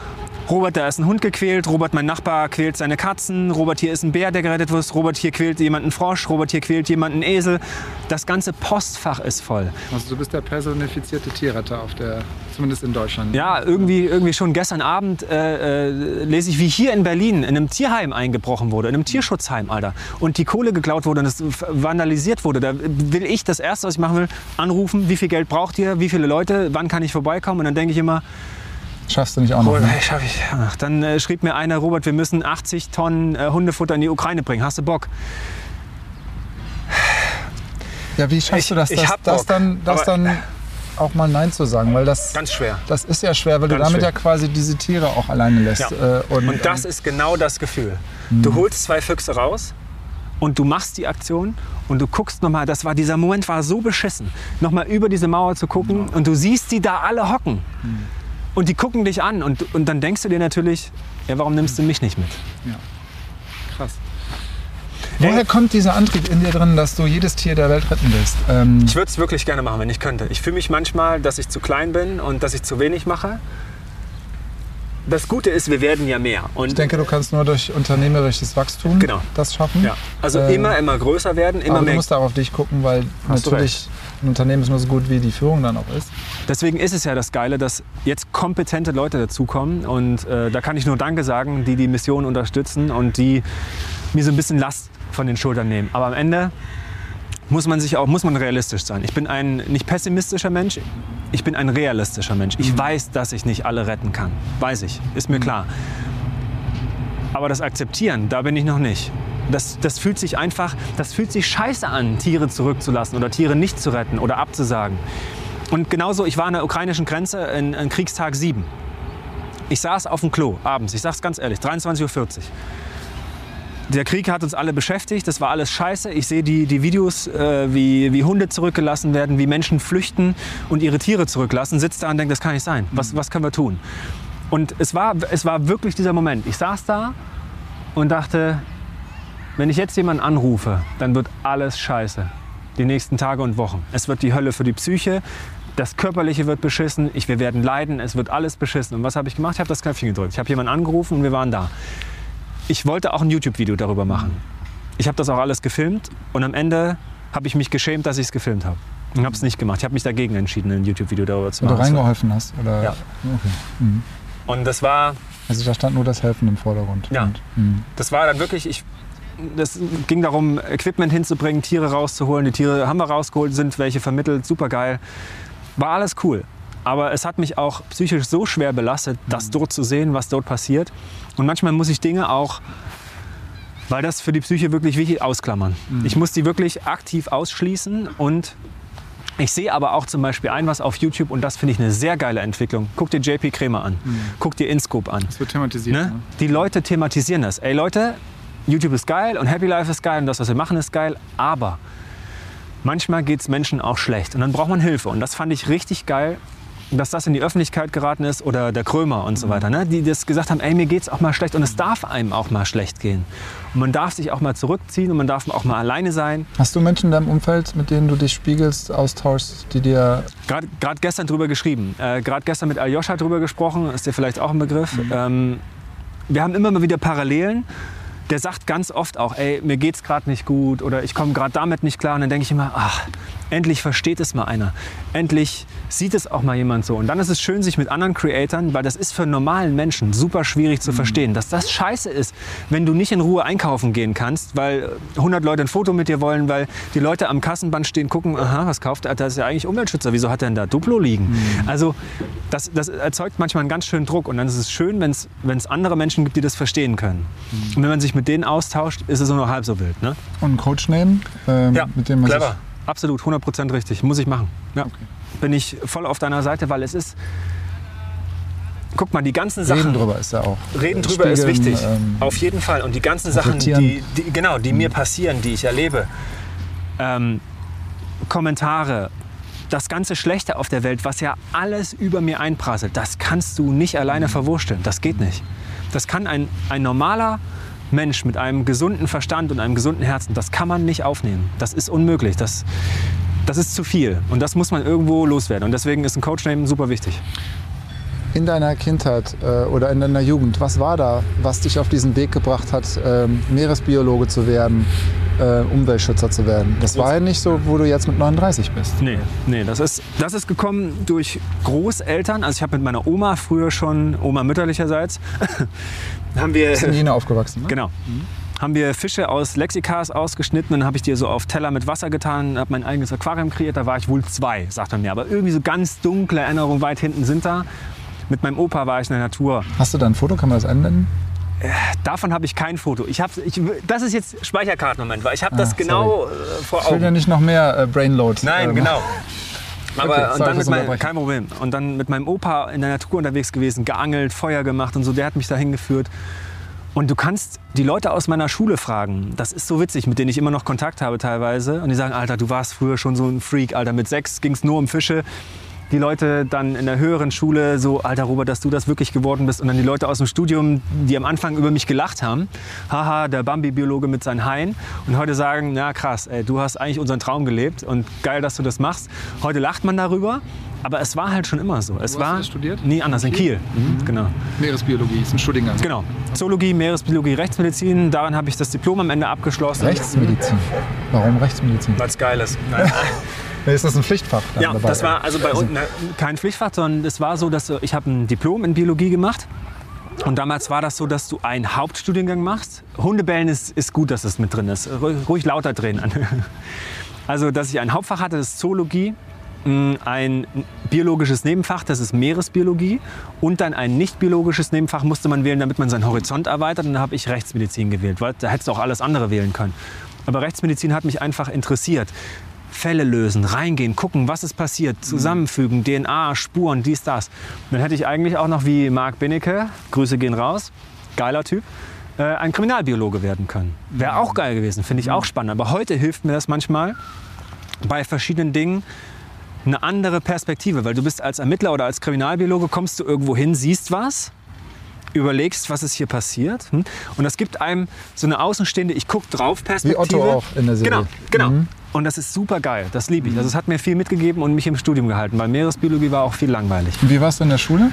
Robert, da ist ein Hund gequält, Robert, mein Nachbar, quält seine Katzen, Robert, hier ist ein Bär, der gerettet wird, Robert, hier quält jemand einen Frosch, Robert, hier quält jemand einen Esel. Das ganze Postfach ist voll. Also du bist der personifizierte Tierretter auf der, zumindest in Deutschland. Ja, irgendwie, irgendwie schon gestern Abend äh, äh, lese ich, wie hier in Berlin in einem Tierheim eingebrochen wurde, in einem Tierschutzheim, Alter. Und die Kohle geklaut wurde und es vandalisiert wurde. Da will ich das Erste, was ich machen will, anrufen, wie viel Geld braucht ihr, wie viele Leute, wann kann ich vorbeikommen? Und dann denke ich immer, Schaffst du nicht auch noch. oh, Ne? schaff ich. Ach, dann äh, schrieb mir einer, Robert, wir müssen 80 Tonnen äh, Hundefutter in die Ukraine bringen. Hast du Bock? Ja, wie schaffst Ich- du das, das, das Bock, dann, das dann auch mal Nein zu sagen? Weil das, Ganz schwer. das ist ja schwer, weil du Ganz damit schwer. ja quasi diese Tiere auch alleine lässt. Ja. Äh, und, Und das ist genau das Gefühl. Du holst zwei Füchse raus und du machst die Aktion und du guckst nochmal, das war, dieser Moment war so beschissen, nochmal über diese Mauer zu gucken und du siehst die da alle hocken. Und die gucken dich an und, und dann denkst du dir natürlich, ja, warum nimmst du mich nicht mit? krass. Woher kommt dieser Antrieb in dir drin, dass du jedes Tier der Welt retten willst? Ähm, Ich würde es wirklich gerne machen, wenn ich könnte. Ich fühle mich manchmal, dass ich zu klein bin und dass ich zu wenig mache. Das Gute ist, wir werden ja mehr. Und ich denke, du kannst nur durch unternehmerisches Wachstum Genau. das schaffen. ja, also Äh, immer, immer größer werden, immer aber du mehr musst auch auf dich gucken, weil du natürlich ein Unternehmen ist nur so gut, wie die Führung dann auch ist. Deswegen ist es ja das Geile, dass jetzt kompetente Leute dazukommen. Und äh, da kann ich nur Danke sagen, die die Mission unterstützen und die mir so ein bisschen Last von den Schultern nehmen. Aber am Ende muss man sich auch muss man realistisch sein. Ich bin ein nicht pessimistischer Mensch, ich bin ein realistischer Mensch. Ich weiß, dass ich nicht alle retten kann. Weiß ich, ist mir klar. Aber das Akzeptieren, da bin ich noch nicht. Das, das fühlt sich einfach, das fühlt sich scheiße an, Tiere zurückzulassen oder Tiere nicht zu retten oder abzusagen. Und genauso, ich war an der ukrainischen Grenze in, in Kriegstag 7. Ich saß auf dem Klo abends, ich sag's ganz ehrlich, 23.40 Uhr. Der Krieg hat uns alle beschäftigt, das war alles scheiße. Ich sehe die, die Videos, äh, wie, wie Hunde zurückgelassen werden, wie Menschen flüchten und ihre Tiere zurücklassen. Sitzt da und denkt, das kann nicht sein. Was, was können wir tun? Und es war, es war wirklich dieser Moment. Ich saß da und dachte, wenn ich jetzt jemanden anrufe, dann wird alles scheiße. Die nächsten Tage und Wochen. Es wird die Hölle für die Psyche. Das Körperliche wird beschissen. Ich, wir werden leiden. Es wird alles beschissen. Und was habe ich gemacht? Ich habe das Knöpfchen gedrückt. Ich habe jemanden angerufen und wir waren da. Ich wollte auch ein YouTube-Video darüber machen. Ich habe das auch alles gefilmt und am Ende habe ich mich geschämt, dass ich es gefilmt habe. Und habe es nicht gemacht. Ich habe mich dagegen entschieden, ein YouTube-Video darüber zu machen. reingeholfen hast. Oder? Ja. Okay. Und das war, Also da stand nur das Helfen im Vordergrund. Ja. Und, mhm. das war dann wirklich, ich, das ging darum, Equipment hinzubringen, Tiere rauszuholen. Die Tiere haben wir rausgeholt, sind welche vermittelt, super geil. War alles cool. Aber es hat mich auch psychisch so schwer belastet, das dort zu sehen, was dort passiert. Und manchmal muss ich Dinge auch Weil das für die Psyche wirklich wichtig ausklammern. Ich muss die wirklich aktiv ausschließen und ich sehe aber auch zum Beispiel ein, was auf YouTube, und das finde ich eine sehr geile Entwicklung. Guck dir JP Krämer an, guck dir InScope an. Das wird thematisiert. Ne? Ne? Die Leute thematisieren das. Ey Leute, YouTube ist geil und Happy Life ist geil und das, was wir machen, ist geil, aber manchmal geht es Menschen auch schlecht und dann braucht man Hilfe. Und das fand ich richtig geil, dass das in die Öffentlichkeit geraten ist oder der Krömer und so weiter, ne? die das gesagt haben, ey, mir geht's auch mal schlecht und es darf einem auch mal schlecht gehen. Und man darf sich auch mal zurückziehen und man darf auch mal alleine sein. Hast du Menschen in deinem Umfeld, mit denen du dich spiegelst, austauschst, die dir. Gerade gestern drüber geschrieben, äh, gerade gestern mit Aljoscha drüber gesprochen, ist dir vielleicht auch ein Begriff. Ähm, wir haben immer mal wieder Parallelen. Der sagt ganz oft auch, ey, mir geht's gerade nicht gut oder ich komme gerade damit nicht klar. Und dann denke ich immer, ach, endlich versteht es mal einer. Endlich sieht es auch mal jemand so. Und dann ist es schön, sich mit anderen Creatoren, weil das ist für normalen Menschen super schwierig zu verstehen, dass das scheiße ist, wenn du nicht in Ruhe einkaufen gehen kannst, weil 100 Leute ein Foto mit dir wollen, weil die Leute am Kassenband stehen, gucken, aha, was kauft er? Das ist ja eigentlich Umweltschützer, wieso hat er denn da Duplo liegen? Also das, das erzeugt manchmal einen ganz schönen Druck. Und dann ist es schön, wenn es andere Menschen gibt, die das verstehen können. Und wenn man sich mit denen austauscht, ist es nur halb so wild. Ne? Und einen Coach nehmen, ähm, mit dem man sich. Absolut, 100% richtig. Muss ich machen. Ja. Bin ich voll auf deiner Seite, weil es ist. Guck mal, die ganzen Sachen. Reden drüber ist ja auch. Reden drüber ist Spiegeln, wichtig. ähm, Auf jeden Fall. Und die ganzen Sachen, die, die, genau, die mir passieren, die ich erlebe, ähm, Kommentare, das ganze Schlechte auf der Welt, was ja alles über mir einprasselt, das kannst du nicht alleine verwursteln. Das geht nicht. Das kann ein, ein normaler Mensch mit einem gesunden Verstand und einem gesunden Herzen, das kann man nicht aufnehmen. Das ist unmöglich. Das, das ist zu viel. Und das muss man irgendwo loswerden. Und deswegen ist ein Coachname super wichtig. In deiner Kindheit äh, oder in deiner Jugend, was war da, was dich auf diesen Weg gebracht hat, ähm, Meeresbiologe zu werden, äh, Umweltschützer zu werden? Das war ja nicht so, wo du jetzt mit 39 bist. Nee, nee das, ist, das ist gekommen durch Großeltern. Also ich habe mit meiner Oma früher schon, Oma mütterlicherseits, haben wir... Bist in Jena aufgewachsen, ne? Genau. Haben wir Fische aus Lexikas ausgeschnitten, dann habe ich die so auf Teller mit Wasser getan, habe mein eigenes Aquarium kreiert. Da war ich wohl zwei, sagt er mir. Aber irgendwie so ganz dunkle Erinnerungen weit hinten sind da. Mit meinem Opa war ich in der Natur. Hast du da ein Foto, kann man das einblenden? Davon habe ich kein Foto. Ich hab, ich, das ist jetzt Speicherkartenmoment, weil ich habe das Ah, genau äh, vor Ich will ja Augen. nicht noch mehr äh, Brainload. Nein, ähm, genau. Aber Okay, und dann mit Unterbrechen. kein Problem. Und dann mit meinem Opa in der Natur unterwegs gewesen, geangelt, Feuer gemacht und so. Der hat mich da hingeführt. Und du kannst die Leute aus meiner Schule fragen. Das ist so witzig, mit denen ich immer noch Kontakt habe teilweise. Und die sagen, Alter, du warst früher schon so ein Freak, Alter. Mit sechs ging es nur um Fische. Die Leute dann in der höheren Schule so, Alter Robert, dass du das wirklich geworden bist. Und dann die Leute aus dem Studium, die am Anfang über mich gelacht haben. Haha, der Bambi-Biologe mit seinen Haien. Und heute sagen, na krass, ey, du hast eigentlich unseren Traum gelebt und geil, dass du das machst. Heute lacht man darüber. Aber es war halt schon immer so. Es Wo hast war du das studiert? nie anders in Kiel. Genau. Meeresbiologie ist ein Studiengang. Genau. Zoologie, Meeresbiologie, Rechtsmedizin. Daran habe ich das Diplom am Ende abgeschlossen. Rechtsmedizin. Warum Rechtsmedizin? Weil es geil ist. Nein. Ist das ein Pflichtfach? dann ja, dabei? das war also bei uns na, kein Pflichtfach, sondern es war so, dass äh, ich habe ein Diplom in Biologie gemacht. Und damals war das so, dass du einen Hauptstudiengang machst. Hundebellen ist, ist gut, dass es mit drin ist. Ru- Ruhig lauter drehen an. Also, dass ich ein Hauptfach hatte, das ist Zoologie, mh, ein biologisches Nebenfach, das ist Meeresbiologie und dann ein nicht biologisches Nebenfach musste man wählen, damit man seinen Horizont erweitert. Und dann habe ich Rechtsmedizin gewählt, weil da hättest du auch alles andere wählen können. Aber Rechtsmedizin hat mich einfach interessiert. Fälle lösen, reingehen, gucken, was ist passiert, zusammenfügen, DNA, Spuren, dies, das. Dann hätte ich eigentlich auch noch wie Marc Benecke, Grüße gehen raus, geiler Typ, äh, ein Kriminalbiologe werden können. Wäre auch geil gewesen, finde ich auch spannend. Aber heute hilft mir das manchmal bei verschiedenen Dingen eine andere Perspektive, weil du bist als Ermittler oder als Kriminalbiologe, kommst du irgendwo hin, siehst was, überlegst, was ist hier passiert. hm? Und das gibt einem so eine außenstehende, ich guck drauf Perspektive. Wie Otto auch in der Serie. Genau, genau. Mhm. Und das ist super geil, das liebe ich. Also es hat mir viel mitgegeben und mich im Studium gehalten, weil Meeresbiologie war auch viel langweilig. Wie warst du in der Schule?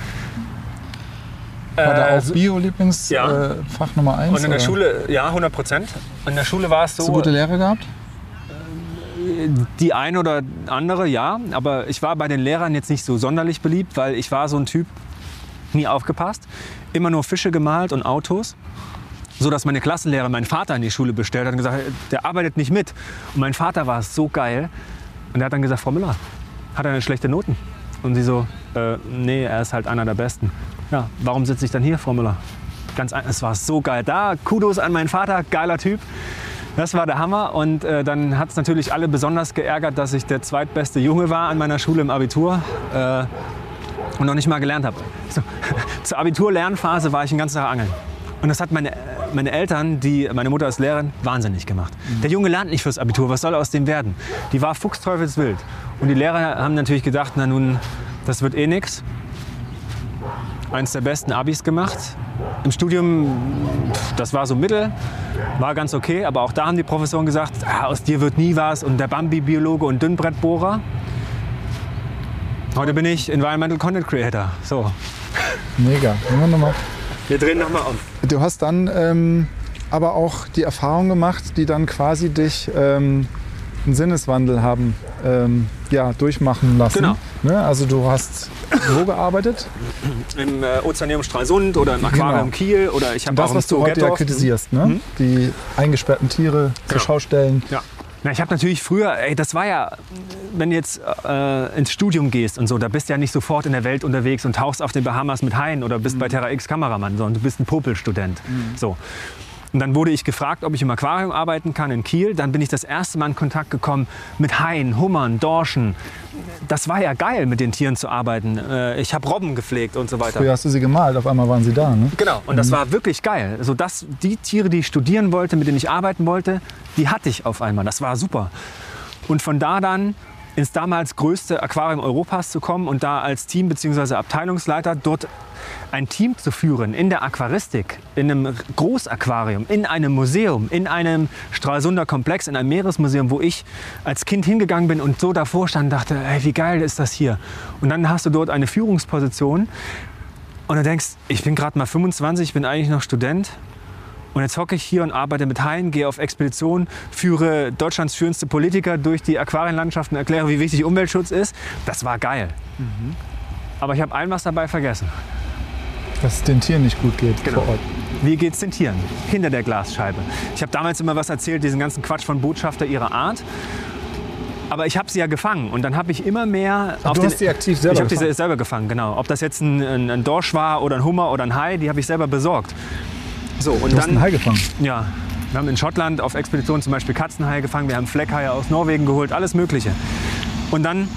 War da Äh, auch so- Bio Lieblingsfach Ja. äh, Nummer 1? Und in der Schule, ja, 100 Prozent. In der Schule war es Hast du gute Lehrer gehabt? Die eine oder andere, ja. Aber ich war bei den Lehrern jetzt nicht so sonderlich beliebt, weil ich war so ein Typ, nie aufgepasst. Immer nur Fische gemalt und Autos. So dass meine Klassenlehrer meinen Vater in die Schule bestellt hat und gesagt, der arbeitet nicht mit. Und mein Vater war so geil. Und er hat dann gesagt, Frau Müller, hat er eine schlechte Noten? Und sie so, äh, nee, er ist halt einer der Besten. Ja, warum sitze ich dann hier, Frau Müller? Ganz, ein- es war so geil. Da, Kudos an meinen Vater, geiler Typ. Das war der Hammer. Und äh, dann hat es natürlich alle besonders geärgert, dass ich der zweitbeste Junge war an meiner Schule im Abitur äh, und noch nicht mal gelernt habe. So, zur Abitur-Lernphase war ich den ganzen Tag angeln. Und das hat meine, meine Eltern, die, meine Mutter ist Lehrerin, wahnsinnig gemacht. Der Junge lernt nicht fürs Abitur, was soll aus dem werden? Die war fuchsteufelswild. Und die Lehrer haben natürlich gedacht, na nun, das wird eh nix. Eins der besten Abis gemacht. Im Studium, das war so mittel, war ganz okay. Aber auch da haben die Professoren gesagt, ah, aus dir wird nie was. Und der Bambi-Biologe und Dünnbrettbohrer. Heute bin ich Environmental Content Creator. So, Mega. Nehmen wir noch mal. Wir drehen nochmal um. Du hast dann ähm, aber auch die Erfahrung gemacht, die dann quasi dich ähm, einen Sinneswandel haben ähm, ja, durchmachen lassen. Genau. Ne? Also du hast wo gearbeitet? Im äh, Ozeaneum Stralsund oder im Aquarium Genau. Kiel oder ich habe das, auch was du heute ja kritisierst, ne? die eingesperrten Tiere zur Genau. Schau stellen. Ja. Na, ich habe natürlich früher, ey, das war ja, wenn du jetzt äh, ins Studium gehst und so, da bist du ja nicht sofort in der Welt unterwegs und tauchst auf den Bahamas mit Haien oder bist bei Terra X Kameramann, sondern du bist ein Popelstudent. So. Und dann wurde ich gefragt, ob ich im Aquarium arbeiten kann in Kiel. Dann bin ich das erste Mal in Kontakt gekommen mit Haien, Hummern, Dorschen. Das war ja geil, mit den Tieren zu arbeiten. Äh, ich habe Robben gepflegt und so weiter. Früher hast du sie gemalt, auf einmal waren sie da. Ne? Genau, und das war wirklich geil. Also das, die Tiere, die ich studieren wollte, mit denen ich arbeiten wollte, die hatte ich auf einmal. Das war super. Und von da dann ins damals größte Aquarium Europas zu kommen und da als Team- bzw. Abteilungsleiter dort ein Team zu führen in der Aquaristik, in einem Großaquarium, in einem Museum, in einem Stralsunder Komplex, in einem Meeresmuseum, wo ich als Kind hingegangen bin und so davor stand und dachte, ey, wie geil ist das hier? Und dann hast du dort eine Führungsposition und du denkst, ich bin gerade mal 25, ich bin eigentlich noch Student. Und jetzt hocke ich hier und arbeite mit Haien, gehe auf Expedition, führe Deutschlands führendste Politiker durch die Aquarienlandschaften, erkläre, wie wichtig Umweltschutz ist. Das war geil. Aber ich habe ein was dabei vergessen. Dass es den Tieren nicht gut geht Genau. vor Ort. Wie geht's den Tieren? Hinter der Glasscheibe. Ich habe damals immer was erzählt, diesen ganzen Quatsch von Botschafter ihrer Art. Aber ich habe sie ja gefangen und dann habe ich immer mehr auf du den, hast die aktiv selber Ich habe die gefangen? se- selber gefangen, genau. Ob das jetzt ein, ein, ein Dorsch war oder ein Hummer oder ein Hai, die habe ich selber besorgt. So und Du hast dann einen Hai gefangen. ja, wir haben in Schottland auf Expeditionen zum Beispiel Katzenhaie gefangen, wir haben Fleckhaie aus Norwegen geholt, alles Mögliche. Und dann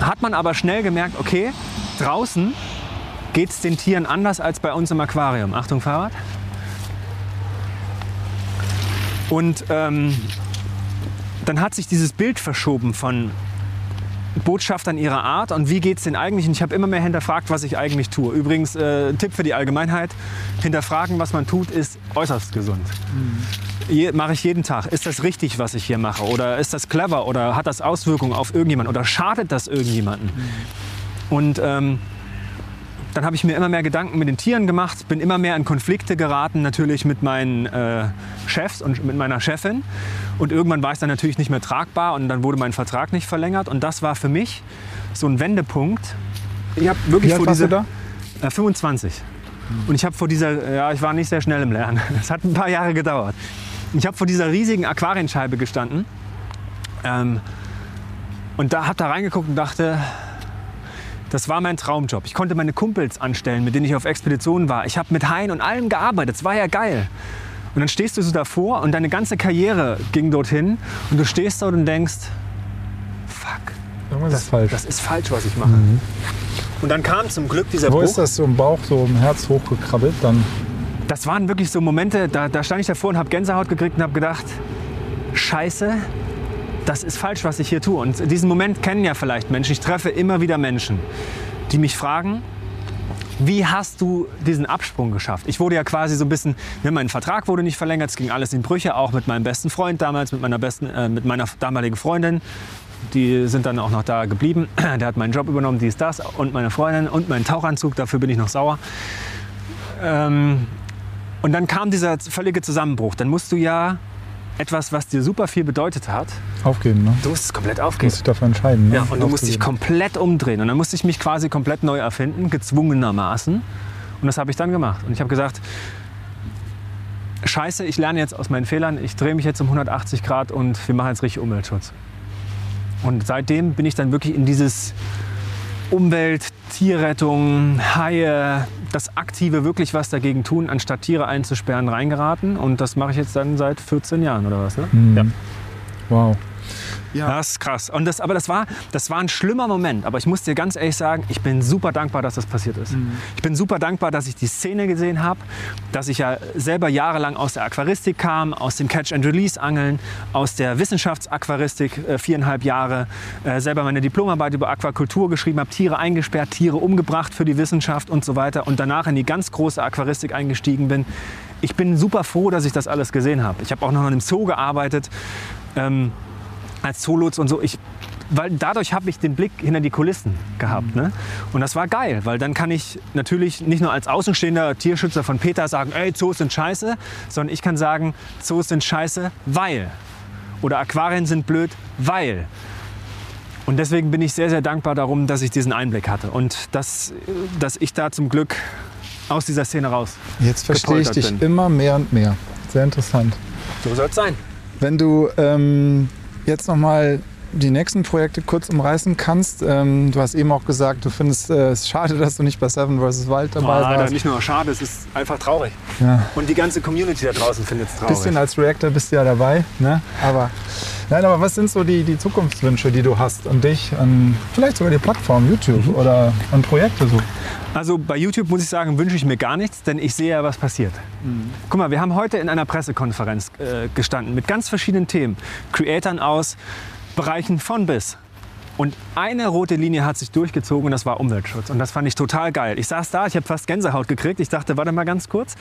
hat man aber schnell gemerkt, okay, draußen geht es den Tieren anders als bei uns im Aquarium. Achtung, Fahrrad. Und ähm, dann hat sich dieses Bild verschoben von Botschaftern ihrer Art und wie geht es denn eigentlich? Und ich habe immer mehr hinterfragt, was ich eigentlich tue. Übrigens, äh, Tipp für die Allgemeinheit, hinterfragen, was man tut, ist äußerst gesund. Je, mache ich jeden Tag. Ist das richtig, was ich hier mache? Oder ist das clever? Oder hat das Auswirkungen auf irgendjemanden? Oder schadet das irgendjemanden? Und ähm, dann habe ich mir immer mehr Gedanken mit den Tieren gemacht, bin immer mehr in Konflikte geraten, natürlich mit meinen äh, Chefs und mit meiner Chefin. Und irgendwann war es dann natürlich nicht mehr tragbar und dann wurde mein Vertrag nicht verlängert. Und das war für mich so ein Wendepunkt. Ich habe wirklich Wie vor dieser da? äh, 25. Und ich habe vor dieser, ja, ich war nicht sehr schnell im Lernen. Es hat ein paar Jahre gedauert. Ich habe vor dieser riesigen Aquarienscheibe gestanden. Ähm, und da habe da reingeguckt und dachte, das war mein Traumjob. Ich konnte meine Kumpels anstellen, mit denen ich auf Expeditionen war. Ich habe mit Haien und allem gearbeitet. Es war ja geil. Und dann stehst du so davor und deine ganze Karriere ging dorthin und du stehst dort und denkst, fuck, Irgendwas ist falsch. das ist falsch, was ich mache. Und dann kam zum Glück dieser Wo Bruch. ist das so im Bauch, so im Herz hochgekrabbelt? Dann Das waren wirklich so Momente, da, da stand ich davor und habe Gänsehaut gekriegt und habe gedacht, scheiße, das ist falsch, was ich hier tue. Und diesen Moment kennen ja vielleicht Menschen. Ich treffe immer wieder Menschen, die mich fragen, wie hast du diesen Absprung geschafft? Ich wurde ja quasi so ein bisschen, ne, mein Vertrag wurde nicht verlängert, es ging alles in Brüche, auch mit meinem besten Freund damals, mit meiner, besten, äh, mit meiner damaligen Freundin. Die sind dann auch noch da geblieben. Der hat meinen Job übernommen, dies, das. Und meine Freundin und meinen Tauchanzug, dafür bin ich noch sauer. Ähm, und dann kam dieser völlige Zusammenbruch. Dann musst du ja etwas, was dir super viel bedeutet hat, aufgeben, ne? du musst es komplett Du aufgeben. musst dich dafür entscheiden. Ne? Ja, und du musst dich komplett umdrehen. Und dann musste ich mich quasi komplett neu erfinden, gezwungenermaßen. Und das habe ich dann gemacht. Und ich habe gesagt, scheiße, ich lerne jetzt aus meinen Fehlern, ich drehe mich jetzt um 180 Grad und wir machen jetzt richtig Umweltschutz. Und seitdem bin ich dann wirklich in dieses Umwelt, Tierrettung, Haie, das aktive wirklich was dagegen tun, anstatt Tiere einzusperren, reingeraten. Und das mache ich jetzt dann seit 14 Jahren oder was, ne? Mhm. Ja. Wow. Ja. Das ist krass. Und das, aber das war, das war ein schlimmer Moment. Aber ich muss dir ganz ehrlich sagen, ich bin super dankbar, dass das passiert ist. Ich bin super dankbar, dass ich die Szene gesehen habe, dass ich ja selber jahrelang aus der Aquaristik kam, aus dem Catch-and-Release-Angeln, aus der Wissenschaftsaquaristik äh, viereinhalb Jahre, äh, selber meine Diplomarbeit über Aquakultur geschrieben habe, Tiere eingesperrt, Tiere umgebracht für die Wissenschaft und so weiter und danach in die ganz große Aquaristik eingestiegen bin. Ich bin super froh, dass ich das alles gesehen habe. Ich habe auch noch in einem Zoo gearbeitet. Ähm, als Zoolotse und so. Ich, weil dadurch habe ich den Blick hinter die Kulissen gehabt. Ne? Und das war geil, weil dann kann ich natürlich nicht nur als außenstehender Tierschützer von Peter sagen, ey, Zoos sind scheiße, sondern ich kann sagen, Zoos sind scheiße, weil. Oder Aquarien sind blöd, weil. Und deswegen bin ich sehr, sehr dankbar darum, dass ich diesen Einblick hatte und dass, dass ich da zum Glück aus dieser Szene raus. Jetzt verstehe ich dich bin. immer mehr und mehr. Sehr interessant. So soll es sein. Wenn du ähm, jetzt noch mal die nächsten Projekte kurz umreißen kannst. Ähm, du hast eben auch gesagt, du findest äh, es schade, dass du nicht bei Seven vs. Wild dabei Ah, warst. nicht nur schade, es ist einfach traurig. Ja. Und die ganze Community da draußen findet es Ein traurig. bisschen als Reactor bist du ja dabei, ne? Aber nein, aber was sind so die, die Zukunftswünsche, die du hast an dich, an vielleicht sogar die Plattform YouTube Mhm. oder an Projekte so? Also bei YouTube muss ich sagen, wünsche ich mir gar nichts, denn ich sehe ja, was passiert. Guck mal, wir haben heute in einer Pressekonferenz äh, gestanden mit ganz verschiedenen Themen. Creatern aus Bereichen von bis. Und eine rote Linie hat sich durchgezogen und das war Umweltschutz. Und das fand ich total geil. Ich saß da, ich habe fast Gänsehaut gekriegt. Ich dachte, warte mal ganz kurz.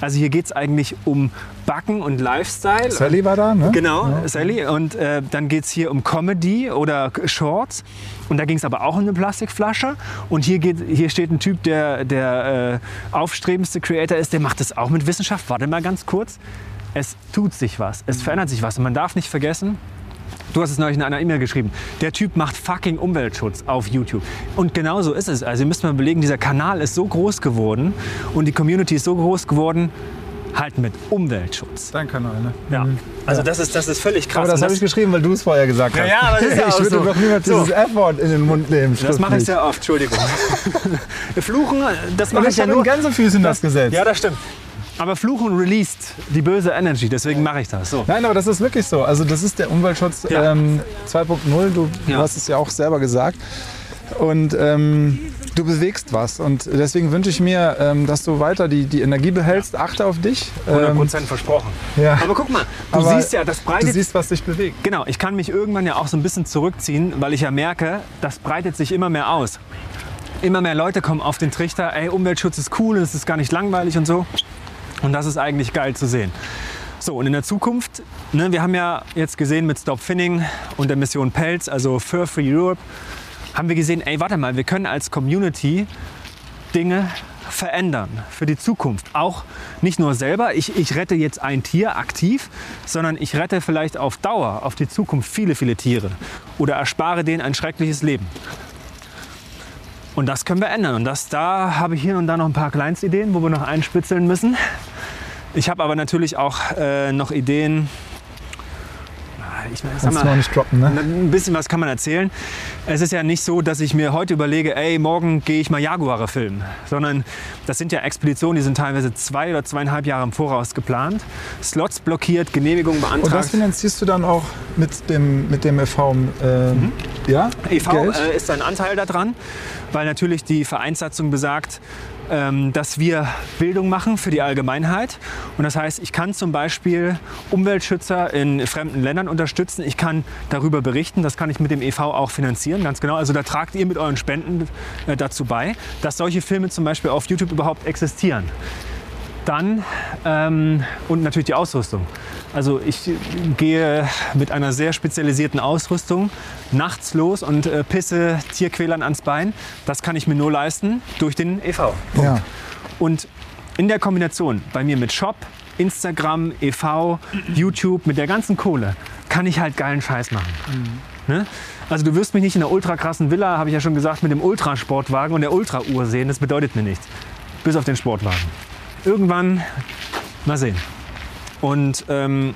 Also hier geht es eigentlich um Backen und Lifestyle. Sally war da, ne? Genau, Ja. Sally. Und äh, dann geht es hier um Comedy oder Shorts. Und da ging es aber auch um eine Plastikflasche. Und hier, geht, hier steht ein Typ, der der äh, aufstrebendste Creator ist, der macht das auch mit Wissenschaft. Warte mal ganz kurz. Es tut sich was, es verändert sich was. Und man darf nicht vergessen, Du hast es neulich in einer E-Mail geschrieben. Der Typ macht fucking Umweltschutz auf YouTube. Und genau so ist es. Also ihr müsst mal überlegen, dieser Kanal ist so groß geworden und die Community ist so groß geworden, halt mit Umweltschutz. Dein Kanal, ne? Ja. Mhm. Also das ist, das ist völlig krass. Aber das Und habe ich geschrieben, weil du es vorher gesagt Ja, hast. ja, aber das ist ja ich auch würde so. doch niemals So. dieses F-Wort in den Mund nehmen. das mache ich sehr oft, Entschuldigung. Fluchen, das mache ich ich ja habe nur. in Gänsefüßen das gesetzt. Ja, das stimmt. Aber Fluchen released die böse Energy, deswegen mache ich das. So. Nein, aber das ist wirklich so. Also das ist der Umweltschutz Ja. ähm, 2.0. Du, du Ja. hast es ja auch selber gesagt. Und ähm, du bewegst was. Und deswegen wünsche ich mir, ähm, dass du weiter die, die Energie behältst. Achte auf dich. 100 Ähm, Prozent versprochen. ja. Aber guck mal, du Aber siehst ja, das Du breitet siehst, was dich bewegt. Genau, ich kann mich irgendwann ja auch so ein bisschen zurückziehen, weil ich ja merke, das breitet sich immer mehr aus. Immer mehr Leute kommen auf den Trichter, ey, Umweltschutz ist cool es ist gar nicht langweilig und so. Und das ist eigentlich geil zu sehen. So, und in der Zukunft, ne, wir haben ja jetzt gesehen mit Stop Finning und der Mission Pelz, also Fur Free Europe, haben wir gesehen, ey, warte mal, wir können als Community Dinge verändern für die Zukunft. Auch nicht nur selber, ich, ich rette jetzt ein Tier aktiv, sondern ich rette vielleicht auf Dauer, auf die Zukunft viele, viele Tiere oder erspare denen ein schreckliches Leben. Und das können wir ändern. Und das, da habe ich hier und da noch ein paar Kleinstideen, wo wir noch einspitzeln müssen. Ich habe aber natürlich auch äh, noch Ideen. Ich sag Kannst du noch mal, nicht droppen, ne? ein bisschen was kann man erzählen. Es ist ja nicht so, dass ich mir heute überlege, ey, morgen gehe ich mal Jaguare filmen. Sondern das sind ja Expeditionen, die sind teilweise zwei oder zweieinhalb Jahre im Voraus geplant. Slots blockiert, Genehmigung Und das beantragt. finanzierst du dann auch mit dem, mit dem e.V. Ähm, Ja? EV Geld? äh, ist ein Anteil daran, weil natürlich die Vereinssatzung besagt, dass wir Bildung machen für die Allgemeinheit. Und das heißt, ich kann zum Beispiel Umweltschützer in fremden Ländern unterstützen. Ich kann darüber berichten. Das kann ich mit dem EV auch finanzieren, ganz genau. Also da tragt ihr mit euren Spenden äh, dazu bei, dass solche Filme zum Beispiel auf YouTube überhaupt existieren. Dann ähm, und natürlich die Ausrüstung. Also ich gehe mit einer sehr spezialisierten Ausrüstung nachts los und äh, pisse Tierquälern ans Bein. Das kann ich mir nur leisten durch den EV. ja. Und in der Kombination bei mir mit Shop, Instagram, EV, YouTube, mit der ganzen Kohle, kann ich halt geilen Scheiß machen. Ne? Also du wirst mich nicht in einer ultra krassen Villa, habe ich ja schon gesagt, mit dem Ultrasportwagen und der Ultrauhr sehen. Das bedeutet mir nichts. Bis auf den Sportwagen. Irgendwann mal sehen. Und ähm,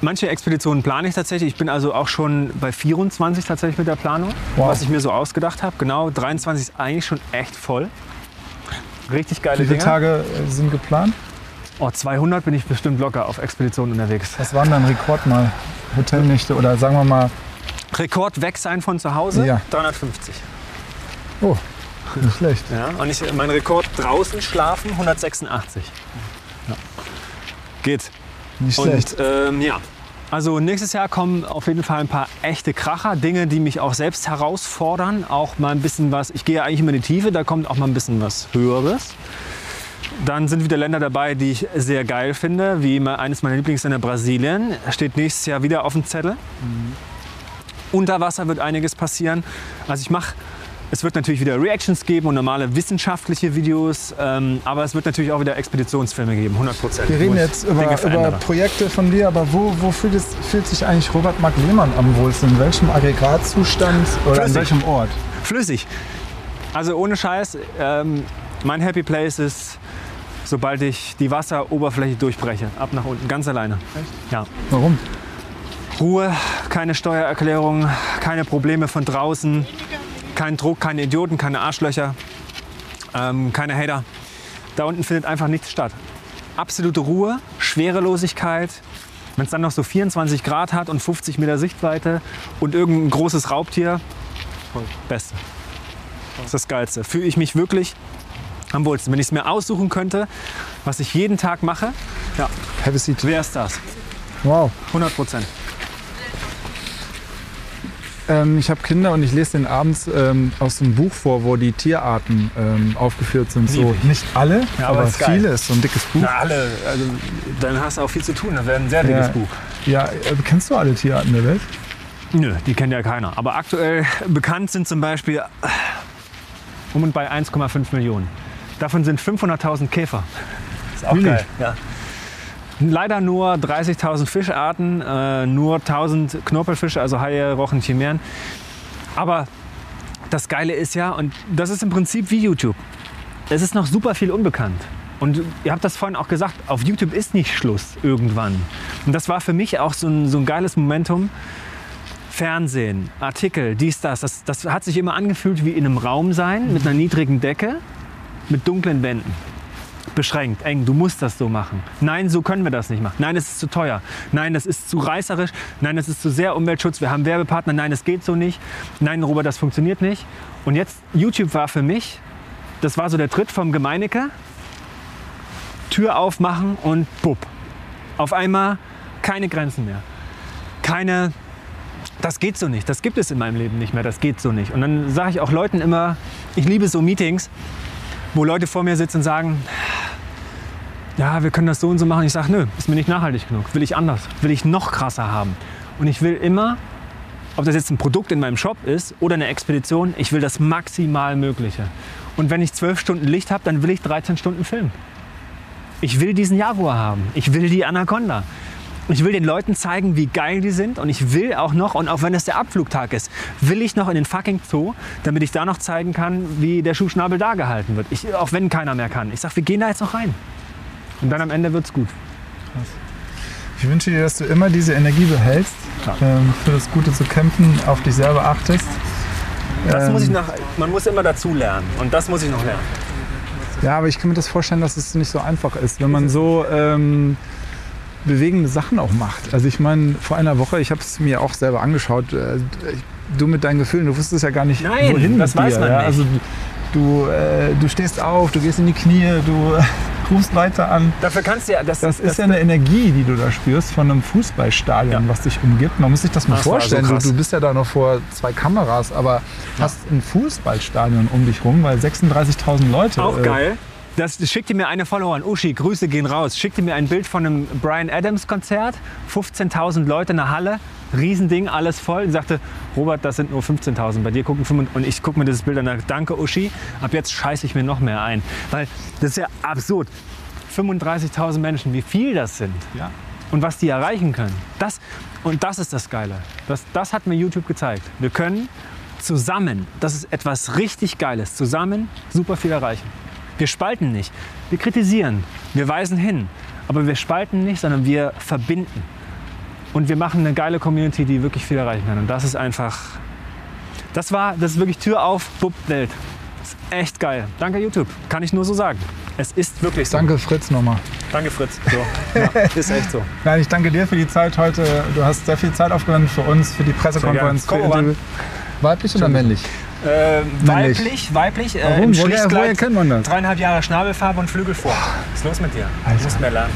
manche Expeditionen plane ich tatsächlich. Ich bin also auch schon bei 24 tatsächlich mit der Planung, Wow. was ich mir so ausgedacht habe. Genau, 23 ist eigentlich schon echt voll. Richtig geile Wie viele Dinge. Tage äh, sind geplant? Oh, 200 bin ich bestimmt locker auf Expeditionen unterwegs. Was war denn dein Rekord mal? Hotelnächte oder sagen wir mal, Rekord weg sein von zu Hause? Ja. 350. oh, nicht schlecht. Ja, und ich, mein Rekord draußen schlafen 186. Ja. Geht. Nicht schlecht. Und ähm, ja, also nächstes Jahr kommen auf jeden Fall ein paar echte Kracher, Dinge, die mich auch selbst herausfordern. Auch mal ein bisschen was, ich gehe ja eigentlich immer in die Tiefe, da kommt auch mal ein bisschen was Höheres. Dann sind wieder Länder dabei, die ich sehr geil finde, wie eines meiner Lieblingsländer Brasilien. Steht nächstes Jahr wieder auf dem Zettel. Unter Wasser wird einiges passieren. Also ich mache, es wird natürlich wieder Reactions geben und normale wissenschaftliche Videos, ähm, aber es wird natürlich auch wieder Expeditionsfilme geben, 100 Prozent. Wir reden jetzt über, über Projekte von dir, aber wo, wo fühlt, es, fühlt sich eigentlich Robert Mark Lehmann am wohlsten? In welchem Aggregatzustand oder in Flüssig. welchem Ort? Flüssig. Also ohne Scheiß, ähm, mein Happy Place ist, sobald ich die Wasseroberfläche durchbreche, ab nach unten, ganz alleine. Ja. Warum? Ruhe, keine Steuererklärung, keine Probleme von draußen, kein Druck, keine Idioten, keine Arschlöcher, ähm, keine Hater. Da unten findet einfach nichts statt. Absolute Ruhe, Schwerelosigkeit. Wenn es dann noch so 24 Grad hat und 50 Meter Sichtweite und irgendein großes Raubtier, Beste. Das ist das Geilste. Fühle ich mich wirklich am wohlsten. Wenn ich es mir aussuchen könnte, was ich jeden Tag mache, ja, wäre es das. Wow. 100 Prozent. Ähm, ich habe Kinder und ich lese den abends ähm, aus einem Buch vor, wo die Tierarten ähm, aufgeführt sind. So, nicht alle, Ja, aber aber ist viele. Ist so ein dickes Buch. Na, alle. Also, dann hast du auch viel zu tun. Das wäre ein sehr dickes Ja. Buch. Ja, äh, kennst du alle Tierarten der Welt? Nö, die kennt ja keiner. Aber aktuell bekannt sind zum Beispiel um und bei 1,5 Millionen. Davon sind 500.000 Käfer. Ist auch Really? geil. Ja. Leider nur 30.000 Fischarten, äh, nur 1000 Knorpelfische, also Haie, Rochen, Chimären. Aber das Geile ist ja, und das ist im Prinzip wie YouTube. Es ist noch super viel unbekannt. Und ihr habt das vorhin auch gesagt, auf YouTube ist nicht Schluss irgendwann. Und das war für mich auch so ein, so ein geiles Momentum. Fernsehen, Artikel, dies, das, das. Das hat sich immer angefühlt wie in einem Raum sein, mit einer niedrigen Decke, mit dunklen Wänden. Beschränkt, eng, du musst das so machen. Nein, so können wir das nicht machen. Nein, es ist zu teuer. Nein, das ist zu reißerisch. Nein, das ist zu sehr Umweltschutz. Wir haben Werbepartner. Nein, das geht so nicht. Nein, Robert, das funktioniert nicht. Und jetzt, YouTube war für mich, das war so der Tritt vom Gemeinecke. Tür aufmachen und bupp. Auf einmal keine Grenzen mehr. Keine, das geht so nicht. Das gibt es in meinem Leben nicht mehr. Das geht so nicht. Und dann sage ich auch Leuten immer, ich liebe so Meetings, wo Leute vor mir sitzen und sagen, ja, wir können das so und so machen. Ich sage, nö, ist mir nicht nachhaltig genug. Will ich anders. Will ich noch krasser haben. Und ich will immer, ob das jetzt ein Produkt in meinem Shop ist oder eine Expedition, ich will das maximal Mögliche. Und wenn ich zwölf Stunden Licht habe, dann will ich 13 Stunden Film. Ich will diesen Jaguar haben. Ich will die Anaconda. Ich will den Leuten zeigen, wie geil die sind. Und ich will auch noch, und auch wenn es der Abflugtag ist, will ich noch in den fucking Zoo, damit ich da noch zeigen kann, wie der Schuhschnabel da gehalten wird. Ich, auch wenn keiner mehr kann. Ich sag, wir gehen da jetzt noch rein. Und dann am Ende wird's gut. Ich wünsche dir, dass du immer diese Energie behältst, ähm, für das Gute zu kämpfen, auf dich selber achtest. Das Ähm, muss ich nach, man muss immer dazu lernen. Und das muss ich noch lernen. Ja, aber ich kann mir das vorstellen, dass es nicht so einfach ist, wenn man so ähm, bewegende Sachen auch macht. Also ich meine, vor einer Woche, ich habe es mir auch selber angeschaut, äh, du mit deinen Gefühlen, du wusstest ja gar nicht, Nein, wohin das mit weiß dir. man ja? nicht. Also du, äh, du stehst auf, du gehst in die Knie, du rufst weiter an. Dafür kannst du ja, das, Das ist ja eine Energie, die du da spürst von einem Fußballstadion, Ja. was dich umgibt. Man muss sich das mal Das war so vorstellen. du, du bist ja da noch vor zwei Kameras, aber hast ein Fußballstadion um dich rum, weil 36.000 Leute. Auch äh, geil. Das schickte mir eine Followerin, Uschi, Grüße gehen raus, schickte mir ein Bild von einem Brian Adams Konzert, 15.000 Leute in der Halle, Riesending, alles voll. Und sagte, Robert, das sind nur 15.000, bei dir gucken 5 und ich gucke mir dieses Bild an, sage, danke Uschi, ab jetzt scheiße ich mir noch mehr ein. Weil das ist ja absurd. 35.000 Menschen, wie viel das sind Ja. und was die erreichen können. Das, und das ist das Geile. Das, das hat mir YouTube gezeigt. Wir können zusammen, das ist etwas richtig Geiles, zusammen super viel erreichen. Wir spalten nicht, wir kritisieren, wir weisen hin, aber wir spalten nicht, sondern wir verbinden. Und wir machen eine geile Community, die wirklich viel erreichen kann. Und das ist einfach, das war, das ist wirklich Tür auf, bupp, Welt. Das ist echt geil. Danke YouTube, kann ich nur so sagen. Es ist wirklich so. Danke Fritz nochmal. Danke Fritz. So. Ja, ist echt so. Nein, ich danke dir für die Zeit heute. Du hast sehr viel Zeit aufgewendet für uns, für die Pressekonferenz. Komm. Weiblich oder männlich? Äh, weiblich, weiblich. Äh, Warum? Woher- woher kennt man das? Dreieinhalb Jahre Schnabelfarbe und Flügel vor. Was ist los mit dir? Du musst mehr lernen.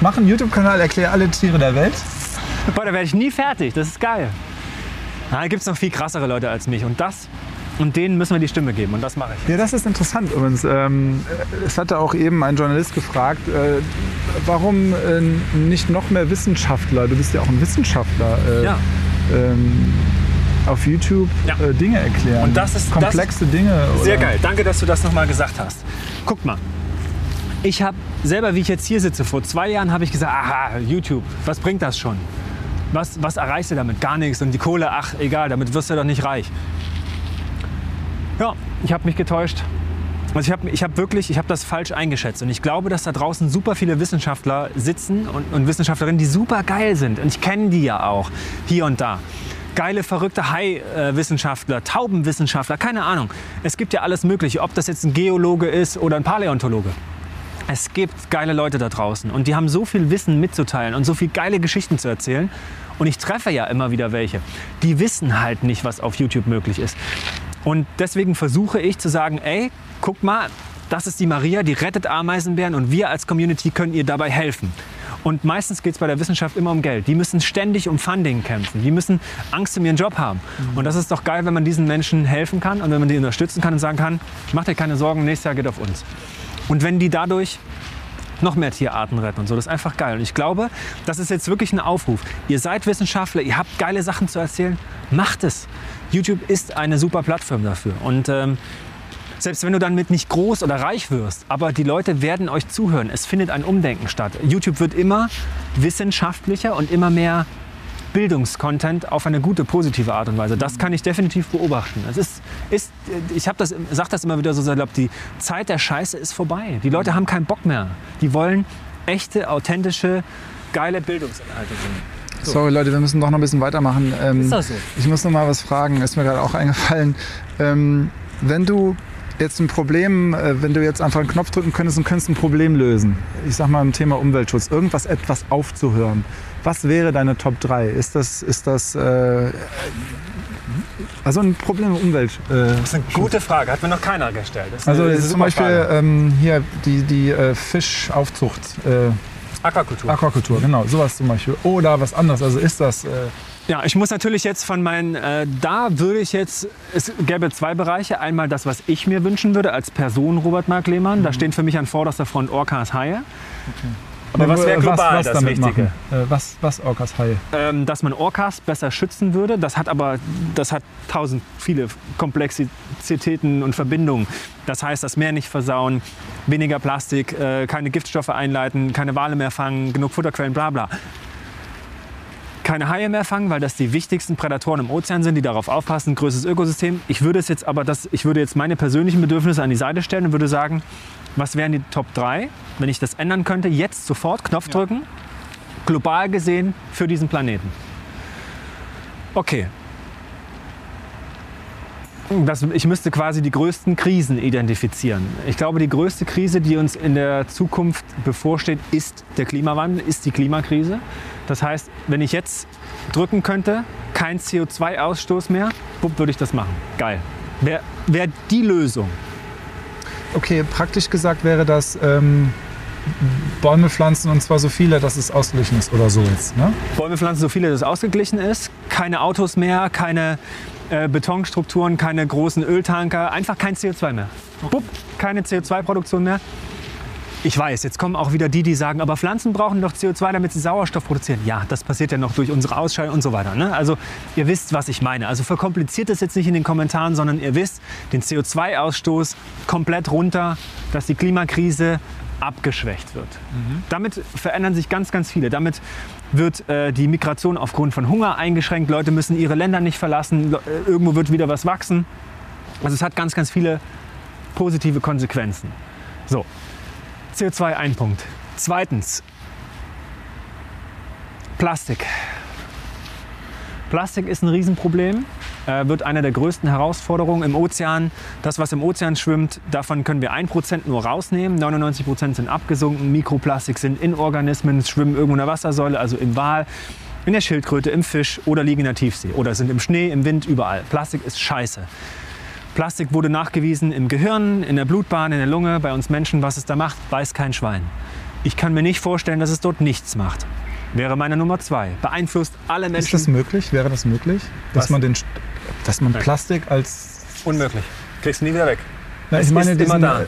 Mach einen YouTube-Kanal, erklär alle Tiere der Welt. Boah, da werde ich nie fertig. Das ist geil. Na, Da gibt es noch viel krassere Leute als mich. Und das, und denen müssen wir die Stimme geben. Und das mache ich. Ja, das ist interessant übrigens. Ähm, es hatte auch eben ein Journalist gefragt, äh, warum äh, nicht noch mehr Wissenschaftler, du bist ja auch ein Wissenschaftler, äh, Ja. ähm, auf YouTube Ja. äh, Dinge erklären. Und das ist- komplexe Dinge. Sehr oder- geil. Danke, dass du das nochmal gesagt hast. Guck mal. Ich habe selber, wie ich jetzt hier sitze, vor zwei Jahren habe ich gesagt, aha, YouTube, was bringt das schon? Was, was erreichst du damit? Gar nichts. Und die Kohle, ach, egal, damit wirst du doch nicht reich. Ja, ich habe mich getäuscht. Also ich habe ich hab wirklich, ich habe das falsch eingeschätzt. Und ich glaube, dass da draußen super viele Wissenschaftler sitzen und, und Wissenschaftlerinnen, die super geil sind. Und ich kenne die ja auch, hier und da. Geile, verrückte Hai-Wissenschaftler, Taubenwissenschaftler, keine Ahnung. Es gibt ja alles Mögliche, ob das jetzt ein Geologe ist oder ein Paläontologe. Es gibt geile Leute da draußen und die haben so viel Wissen mitzuteilen und so viel geile Geschichten zu erzählen. Und ich treffe ja immer wieder welche. Die wissen halt nicht, was auf YouTube möglich ist. Und deswegen versuche ich zu sagen, ey, guck mal, das ist die Maria, die rettet Ameisenbären und wir als Community können ihr dabei helfen. Und meistens geht es bei der Wissenschaft immer um Geld. Die müssen ständig um Funding kämpfen. Die müssen Angst um ihren Job haben. Und das ist doch geil, wenn man diesen Menschen helfen kann und wenn man die unterstützen kann und sagen kann, mach dir keine Sorgen, nächstes Jahr geht auf uns. Und wenn die dadurch noch mehr Tierarten retten und so. Das ist einfach geil. Und ich glaube, das ist jetzt wirklich ein Aufruf. Ihr seid Wissenschaftler, ihr habt geile Sachen zu erzählen, macht es. YouTube ist eine super Plattform dafür. Und ähm, selbst wenn du dann mit nicht groß oder reich wirst, aber die Leute werden euch zuhören. Es findet ein Umdenken statt. YouTube wird immer wissenschaftlicher und immer mehr Bildungskontent auf eine gute, positive Art und Weise. Das kann ich definitiv beobachten. Es ist, ist, ich das, sag das immer wieder so salopp, die Zeit der Scheiße ist vorbei. Die Leute haben keinen Bock mehr. Die wollen echte, authentische, geile Bildungsinhalte sehen. Sorry Leute, wir müssen doch noch ein bisschen weitermachen. Ähm, Ist das so? Ich muss noch mal was fragen, ist mir gerade auch eingefallen. Ähm, wenn du jetzt ein Problem, äh, wenn du jetzt einfach einen Knopf drücken könntest und könntest ein Problem lösen, ich sag mal im Thema Umweltschutz, irgendwas etwas aufzuhören, was wäre deine Top 3? Ist das, ist das äh, also ein Problem im Umwelt? Äh, Das ist eine gute Frage, hat mir noch keiner gestellt. Das ist also jetzt zum Beispiel ähm, hier die, die äh, Fischaufzucht, äh, Aquakultur. Aquakultur, genau, sowas zum Beispiel. Oder was anderes, also ist das... Äh, Ja, ich muss natürlich jetzt von meinen, äh, da würde ich jetzt, es gäbe zwei Bereiche. Einmal das, was ich mir wünschen würde als Person Robert Mark Lehmann. Da stehen für mich an vorderster Front Orcas Haie. Aber was wäre global das damit Wichtige? Machen? Äh, was, was Orcas Haie? Ähm, dass man Orcas besser schützen würde. Das hat aber, das hat tausend viele Komplexitäten und Verbindungen. Das heißt, das Meer nicht versauen, weniger Plastik, äh, keine Giftstoffe einleiten, keine Wale mehr fangen, genug Futterquellen, bla bla. Keine Haie mehr fangen, weil das die wichtigsten Prädatoren im Ozean sind, die darauf aufpassen, größtes Ökosystem. Ich würde es jetzt aber, das, ich würde jetzt meine persönlichen Bedürfnisse an die Seite stellen und würde sagen, was wären die Top 3, wenn ich das ändern könnte? Jetzt sofort Knopf drücken, global gesehen für diesen Planeten. Okay. Das, ich müsste quasi die größten Krisen identifizieren. Ich glaube, die größte Krise, die uns in der Zukunft bevorsteht, ist der Klimawandel, ist die Klimakrise. Das heißt, wenn ich jetzt drücken könnte, kein CO2-Ausstoß mehr, bupp, würde ich das machen. Geil. Wäre wär die Lösung. Okay, praktisch gesagt wäre das ähm, Bäume pflanzen und zwar so viele, dass es ausgeglichen ist oder so jetzt. Ne? Bäume pflanzen, so viele, dass es ausgeglichen ist. Keine Autos mehr, keine äh, Betonstrukturen, keine großen Öltanker, einfach kein CO2 mehr. Bupp, keine CO2-Produktion mehr. Ich weiß, jetzt kommen auch wieder die, die sagen, aber Pflanzen brauchen doch CO2, damit sie Sauerstoff produzieren. Ja, das passiert ja noch durch unsere Ausscheidung und so weiter. Ne? Also ihr wisst, was ich meine. Also verkompliziert das jetzt nicht in den Kommentaren, sondern ihr wisst, den CO2-Ausstoß komplett runter, dass die Klimakrise abgeschwächt wird. Damit verändern sich ganz, ganz viele. Damit wird äh, die Migration aufgrund von Hunger eingeschränkt. Leute müssen ihre Länder nicht verlassen. Äh, irgendwo wird wieder was wachsen. Also es hat ganz, ganz viele positive Konsequenzen. So, CO2 ein Punkt. Zweitens, Plastik. Plastik ist ein Riesenproblem, äh, wird eine der größten Herausforderungen im Ozean. Das, was im Ozean schwimmt, davon können wir 1% nur rausnehmen. 99% sind abgesunken. Mikroplastik sind in Organismen, schwimmen irgendwo in der Wassersäule, also im Wal, in der Schildkröte, im Fisch oder liegen in der Tiefsee oder sind im Schnee, im Wind, überall. Plastik ist scheiße. Plastik wurde nachgewiesen im Gehirn, in der Blutbahn, in der Lunge, bei uns Menschen. Was es da macht, weiß kein Schwein. Ich kann mir nicht vorstellen, dass es dort nichts macht. Wäre meine Nummer zwei. Beeinflusst alle Menschen. Ist das möglich? Wäre das möglich? Dass Was? man, den, dass man Nein. Plastik als. Unmöglich. Kriegst du nie wieder weg. Na, Es ich meine, ist immer da.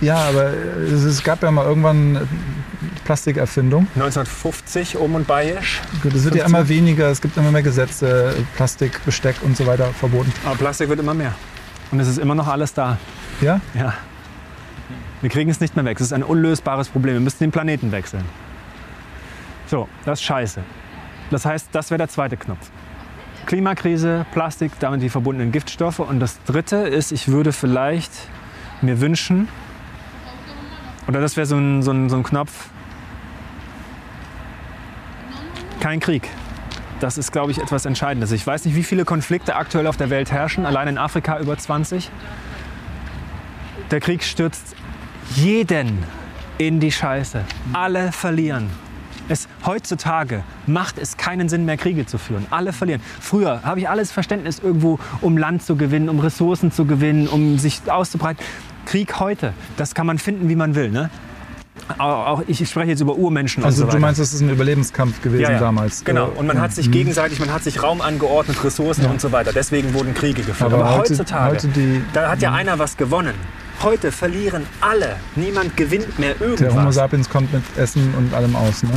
Ja, aber es, es gab ja mal irgendwann äh, Plastikerfindung. 1950 um und bayisch. Das wird ja 15. immer weniger, es gibt immer mehr Gesetze, Plastik, Besteck und so weiter verboten. Aber Plastik wird immer mehr. Und es ist immer noch alles da. Ja? Ja. Wir kriegen es nicht mehr weg. Es ist ein unlösbares Problem. Wir müssen den Planeten wechseln. So, das ist scheiße. Das heißt, das wäre der zweite Knopf. Klimakrise, Plastik, damit die verbundenen Giftstoffe. Und das dritte ist, ich würde vielleicht mir wünschen, oder das wäre so ein, so, ein, so ein Knopf, kein Krieg. Das ist, glaube ich, etwas Entscheidendes. Ich weiß nicht, wie viele Konflikte aktuell auf der Welt herrschen. Allein in Afrika über 20. Der Krieg stürzt jeden in die Scheiße. Alle verlieren. Es, heutzutage macht es keinen Sinn mehr, Kriege zu führen. Alle verlieren. Früher habe ich alles Verständnis irgendwo, um Land zu gewinnen, um Ressourcen zu gewinnen, um sich auszubreiten. Krieg heute, das kann man finden, wie man will. Ne? Auch, ich spreche jetzt über Urmenschen Also und so du meinst, das ist ein Überlebenskampf gewesen damals? Genau. Äh, Und man hat sich gegenseitig, man hat sich Raum angeordnet, Ressourcen und so weiter. Deswegen wurden Kriege geführt. Aber Aber, heute- heutzutage, heute die- da hat ja einer was gewonnen. Heute verlieren alle. Niemand gewinnt mehr Der Homo irgendwas. sapiens kommt mit Essen und allem aus. Ne?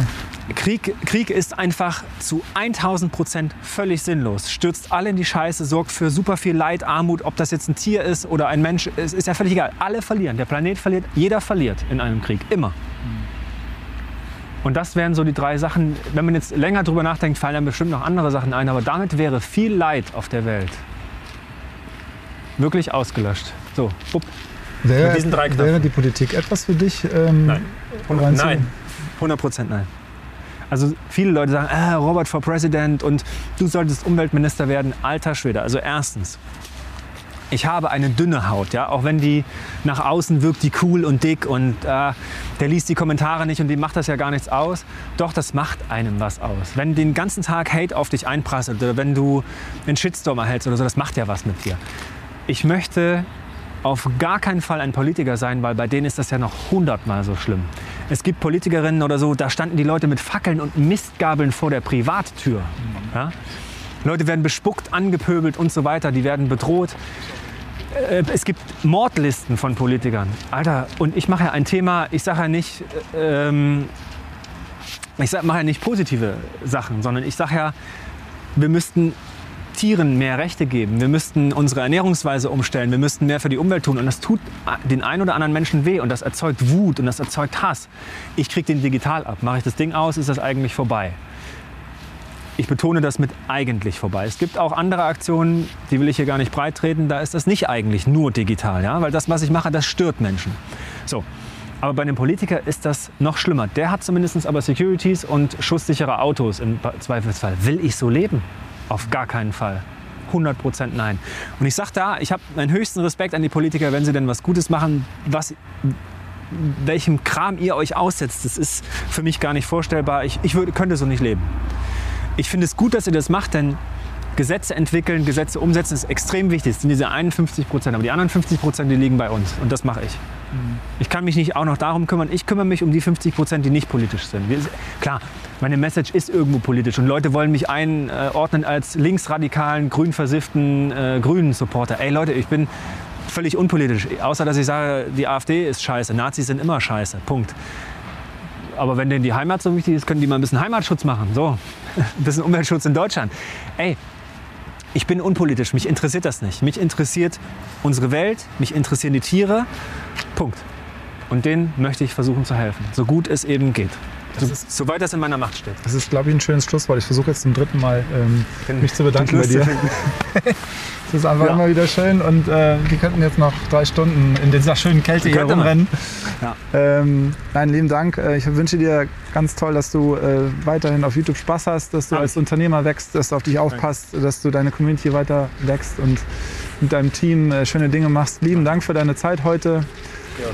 Krieg, Krieg ist einfach zu 1000 Prozent völlig sinnlos. Stürzt alle in die Scheiße, sorgt für super viel Leid, Armut. Ob das jetzt ein Tier ist oder ein Mensch, es ist ja völlig egal. Alle verlieren. Der Planet verliert. Jeder verliert in einem Krieg. Immer. Und das wären so die drei Sachen. Wenn man jetzt länger drüber nachdenkt, fallen dann bestimmt noch andere Sachen ein. Aber damit wäre viel Leid auf der Welt wirklich ausgelöscht. So, bupp. Wäre, Mit diesen drei Knöpfen. wäre die Politik etwas für dich? Ähm, Nein. Meinst du? Nein, 100 Prozent nein. Also viele Leute sagen, ah, Robert for President und du solltest Umweltminister werden. Alter Schwede. Also erstens, ich habe eine dünne Haut, ja, auch wenn die nach außen wirkt, die cool und dick und äh, der liest die Kommentare nicht und dem macht das ja gar nichts aus. Doch, das macht einem was aus. Wenn den ganzen Tag Hate auf dich einprasselt oder wenn du einen Shitstorm erhältst oder so, das macht ja was mit dir. Ich möchte auf gar keinen Fall ein Politiker sein, weil bei denen ist das ja noch hundertmal so schlimm. Es gibt Politikerinnen oder so, da standen die Leute mit Fackeln und Mistgabeln vor der Privattür. Ja? Leute werden bespuckt, angepöbelt und so weiter, die werden bedroht. Äh, Es gibt Mordlisten von Politikern. Alter, und ich mache ja ein Thema, ich sage ja nicht, äh, ähm, ich mache ja nicht positive Sachen, sondern ich sage ja, wir müssten Tieren mehr Rechte geben. Wir müssten unsere Ernährungsweise umstellen. Wir müssten mehr für die Umwelt tun. Und das tut den einen oder anderen Menschen weh. Und das erzeugt Wut und das erzeugt Hass. Ich kriege den digital ab. Mache ich das Ding aus, ist das eigentlich vorbei. Ich betone das mit eigentlich vorbei. Es gibt auch andere Aktionen, die will ich hier gar nicht breit treten. Da ist das nicht eigentlich nur digital. Ja? Weil das, was ich mache, das stört Menschen. So. Aber bei einem Politiker ist das noch schlimmer. Der hat zumindest aber Securities und schusssichere Autos im Zweifelsfall. Will ich so leben? Auf gar keinen Fall. 100 Prozent nein. Und ich sage da, ich habe meinen höchsten Respekt an die Politiker, wenn sie denn was Gutes machen, was, welchem Kram ihr euch aussetzt. Das ist für mich gar nicht vorstellbar. Ich, ich würde, könnte so nicht leben. Ich finde es gut, dass ihr das macht, denn Gesetze entwickeln, Gesetze umsetzen ist extrem wichtig. Das sind diese 51 Prozent. Aber die anderen 50 Prozent, die liegen bei uns. Und das mache ich. Ich kann mich nicht auch noch darum kümmern. Ich kümmere mich um die 50 Prozent, die nicht politisch sind. Wir, klar, meine Message ist irgendwo politisch und Leute wollen mich einordnen als linksradikalen, grünversifften, äh, grünen Supporter. Ey Leute, ich bin völlig unpolitisch. Außer, dass ich sage, die AfD ist scheiße. Nazis sind immer scheiße. Punkt. Aber wenn denen die Heimat so wichtig ist, können die mal ein bisschen Heimatschutz machen. So, ein bisschen Umweltschutz in Deutschland. Ey, ich bin unpolitisch, mich interessiert das nicht. Mich interessiert unsere Welt, mich interessieren die Tiere. Punkt. Und denen möchte ich versuchen zu helfen, so gut es eben geht. Das ist, soweit das in meiner Macht steht. Das ist, glaube ich, ein schönes Schlusswort. Ich versuche jetzt zum dritten Mal ähm, mich zu bedanken bei dir. Es ist einfach Ja. immer wieder schön und äh, wir könnten jetzt noch drei Stunden in dieser schönen Kälte hier rumrennen. Ja. Ähm, nein, lieben Dank. Äh, Ich wünsche dir ganz toll, dass du äh, weiterhin auf YouTube Spaß hast, dass du Danke. als Unternehmer wächst, dass du auf dich aufpasst, dass du deine Community weiter wächst und mit deinem Team äh, schöne Dinge machst. Lieben Dank für deine Zeit heute.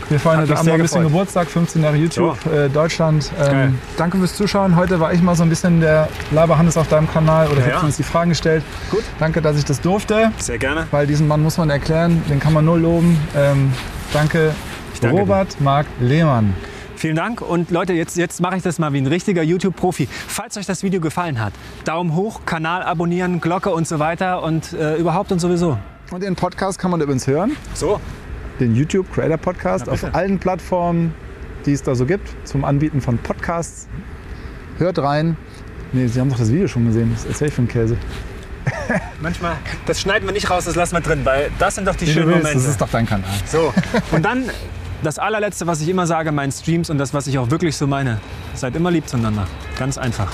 Wir feiern heute Abend ein bisschen. Geburtstag, 15 Jahre YouTube äh, Deutschland. Ähm, danke fürs Zuschauen. Heute war ich mal so ein bisschen der Laberhannes auf deinem Kanal oder ich Ja, habe ja. uns die Fragen gestellt. Gut. Danke, dass ich das durfte, Sehr gerne. weil diesen Mann muss man erklären, den kann man nur loben. Ähm, danke, Ich danke. Robert Marc Lehmann. Vielen Dank und Leute, jetzt, jetzt mache ich das mal wie ein richtiger YouTube-Profi. Falls euch das Video gefallen hat, Daumen hoch, Kanal abonnieren, Glocke und so weiter und äh, überhaupt und sowieso. Und den Podcast kann man übrigens hören, So, den YouTube Creator Podcast, auf allen Plattformen, die es da so gibt, zum Anbieten von Podcasts. Hört rein. Nee, Sie haben doch das Video schon gesehen. Das erzähl ich für einen Käse. manchmal, das schneiden wir nicht raus, das lassen wir drin, weil das sind doch die Wie schönen willst, Momente. Das ist doch dein Kanal. So, und dann das allerletzte, was ich immer sage in meinen Streams und das, was ich auch wirklich so meine. Seid immer lieb zueinander. Ganz einfach.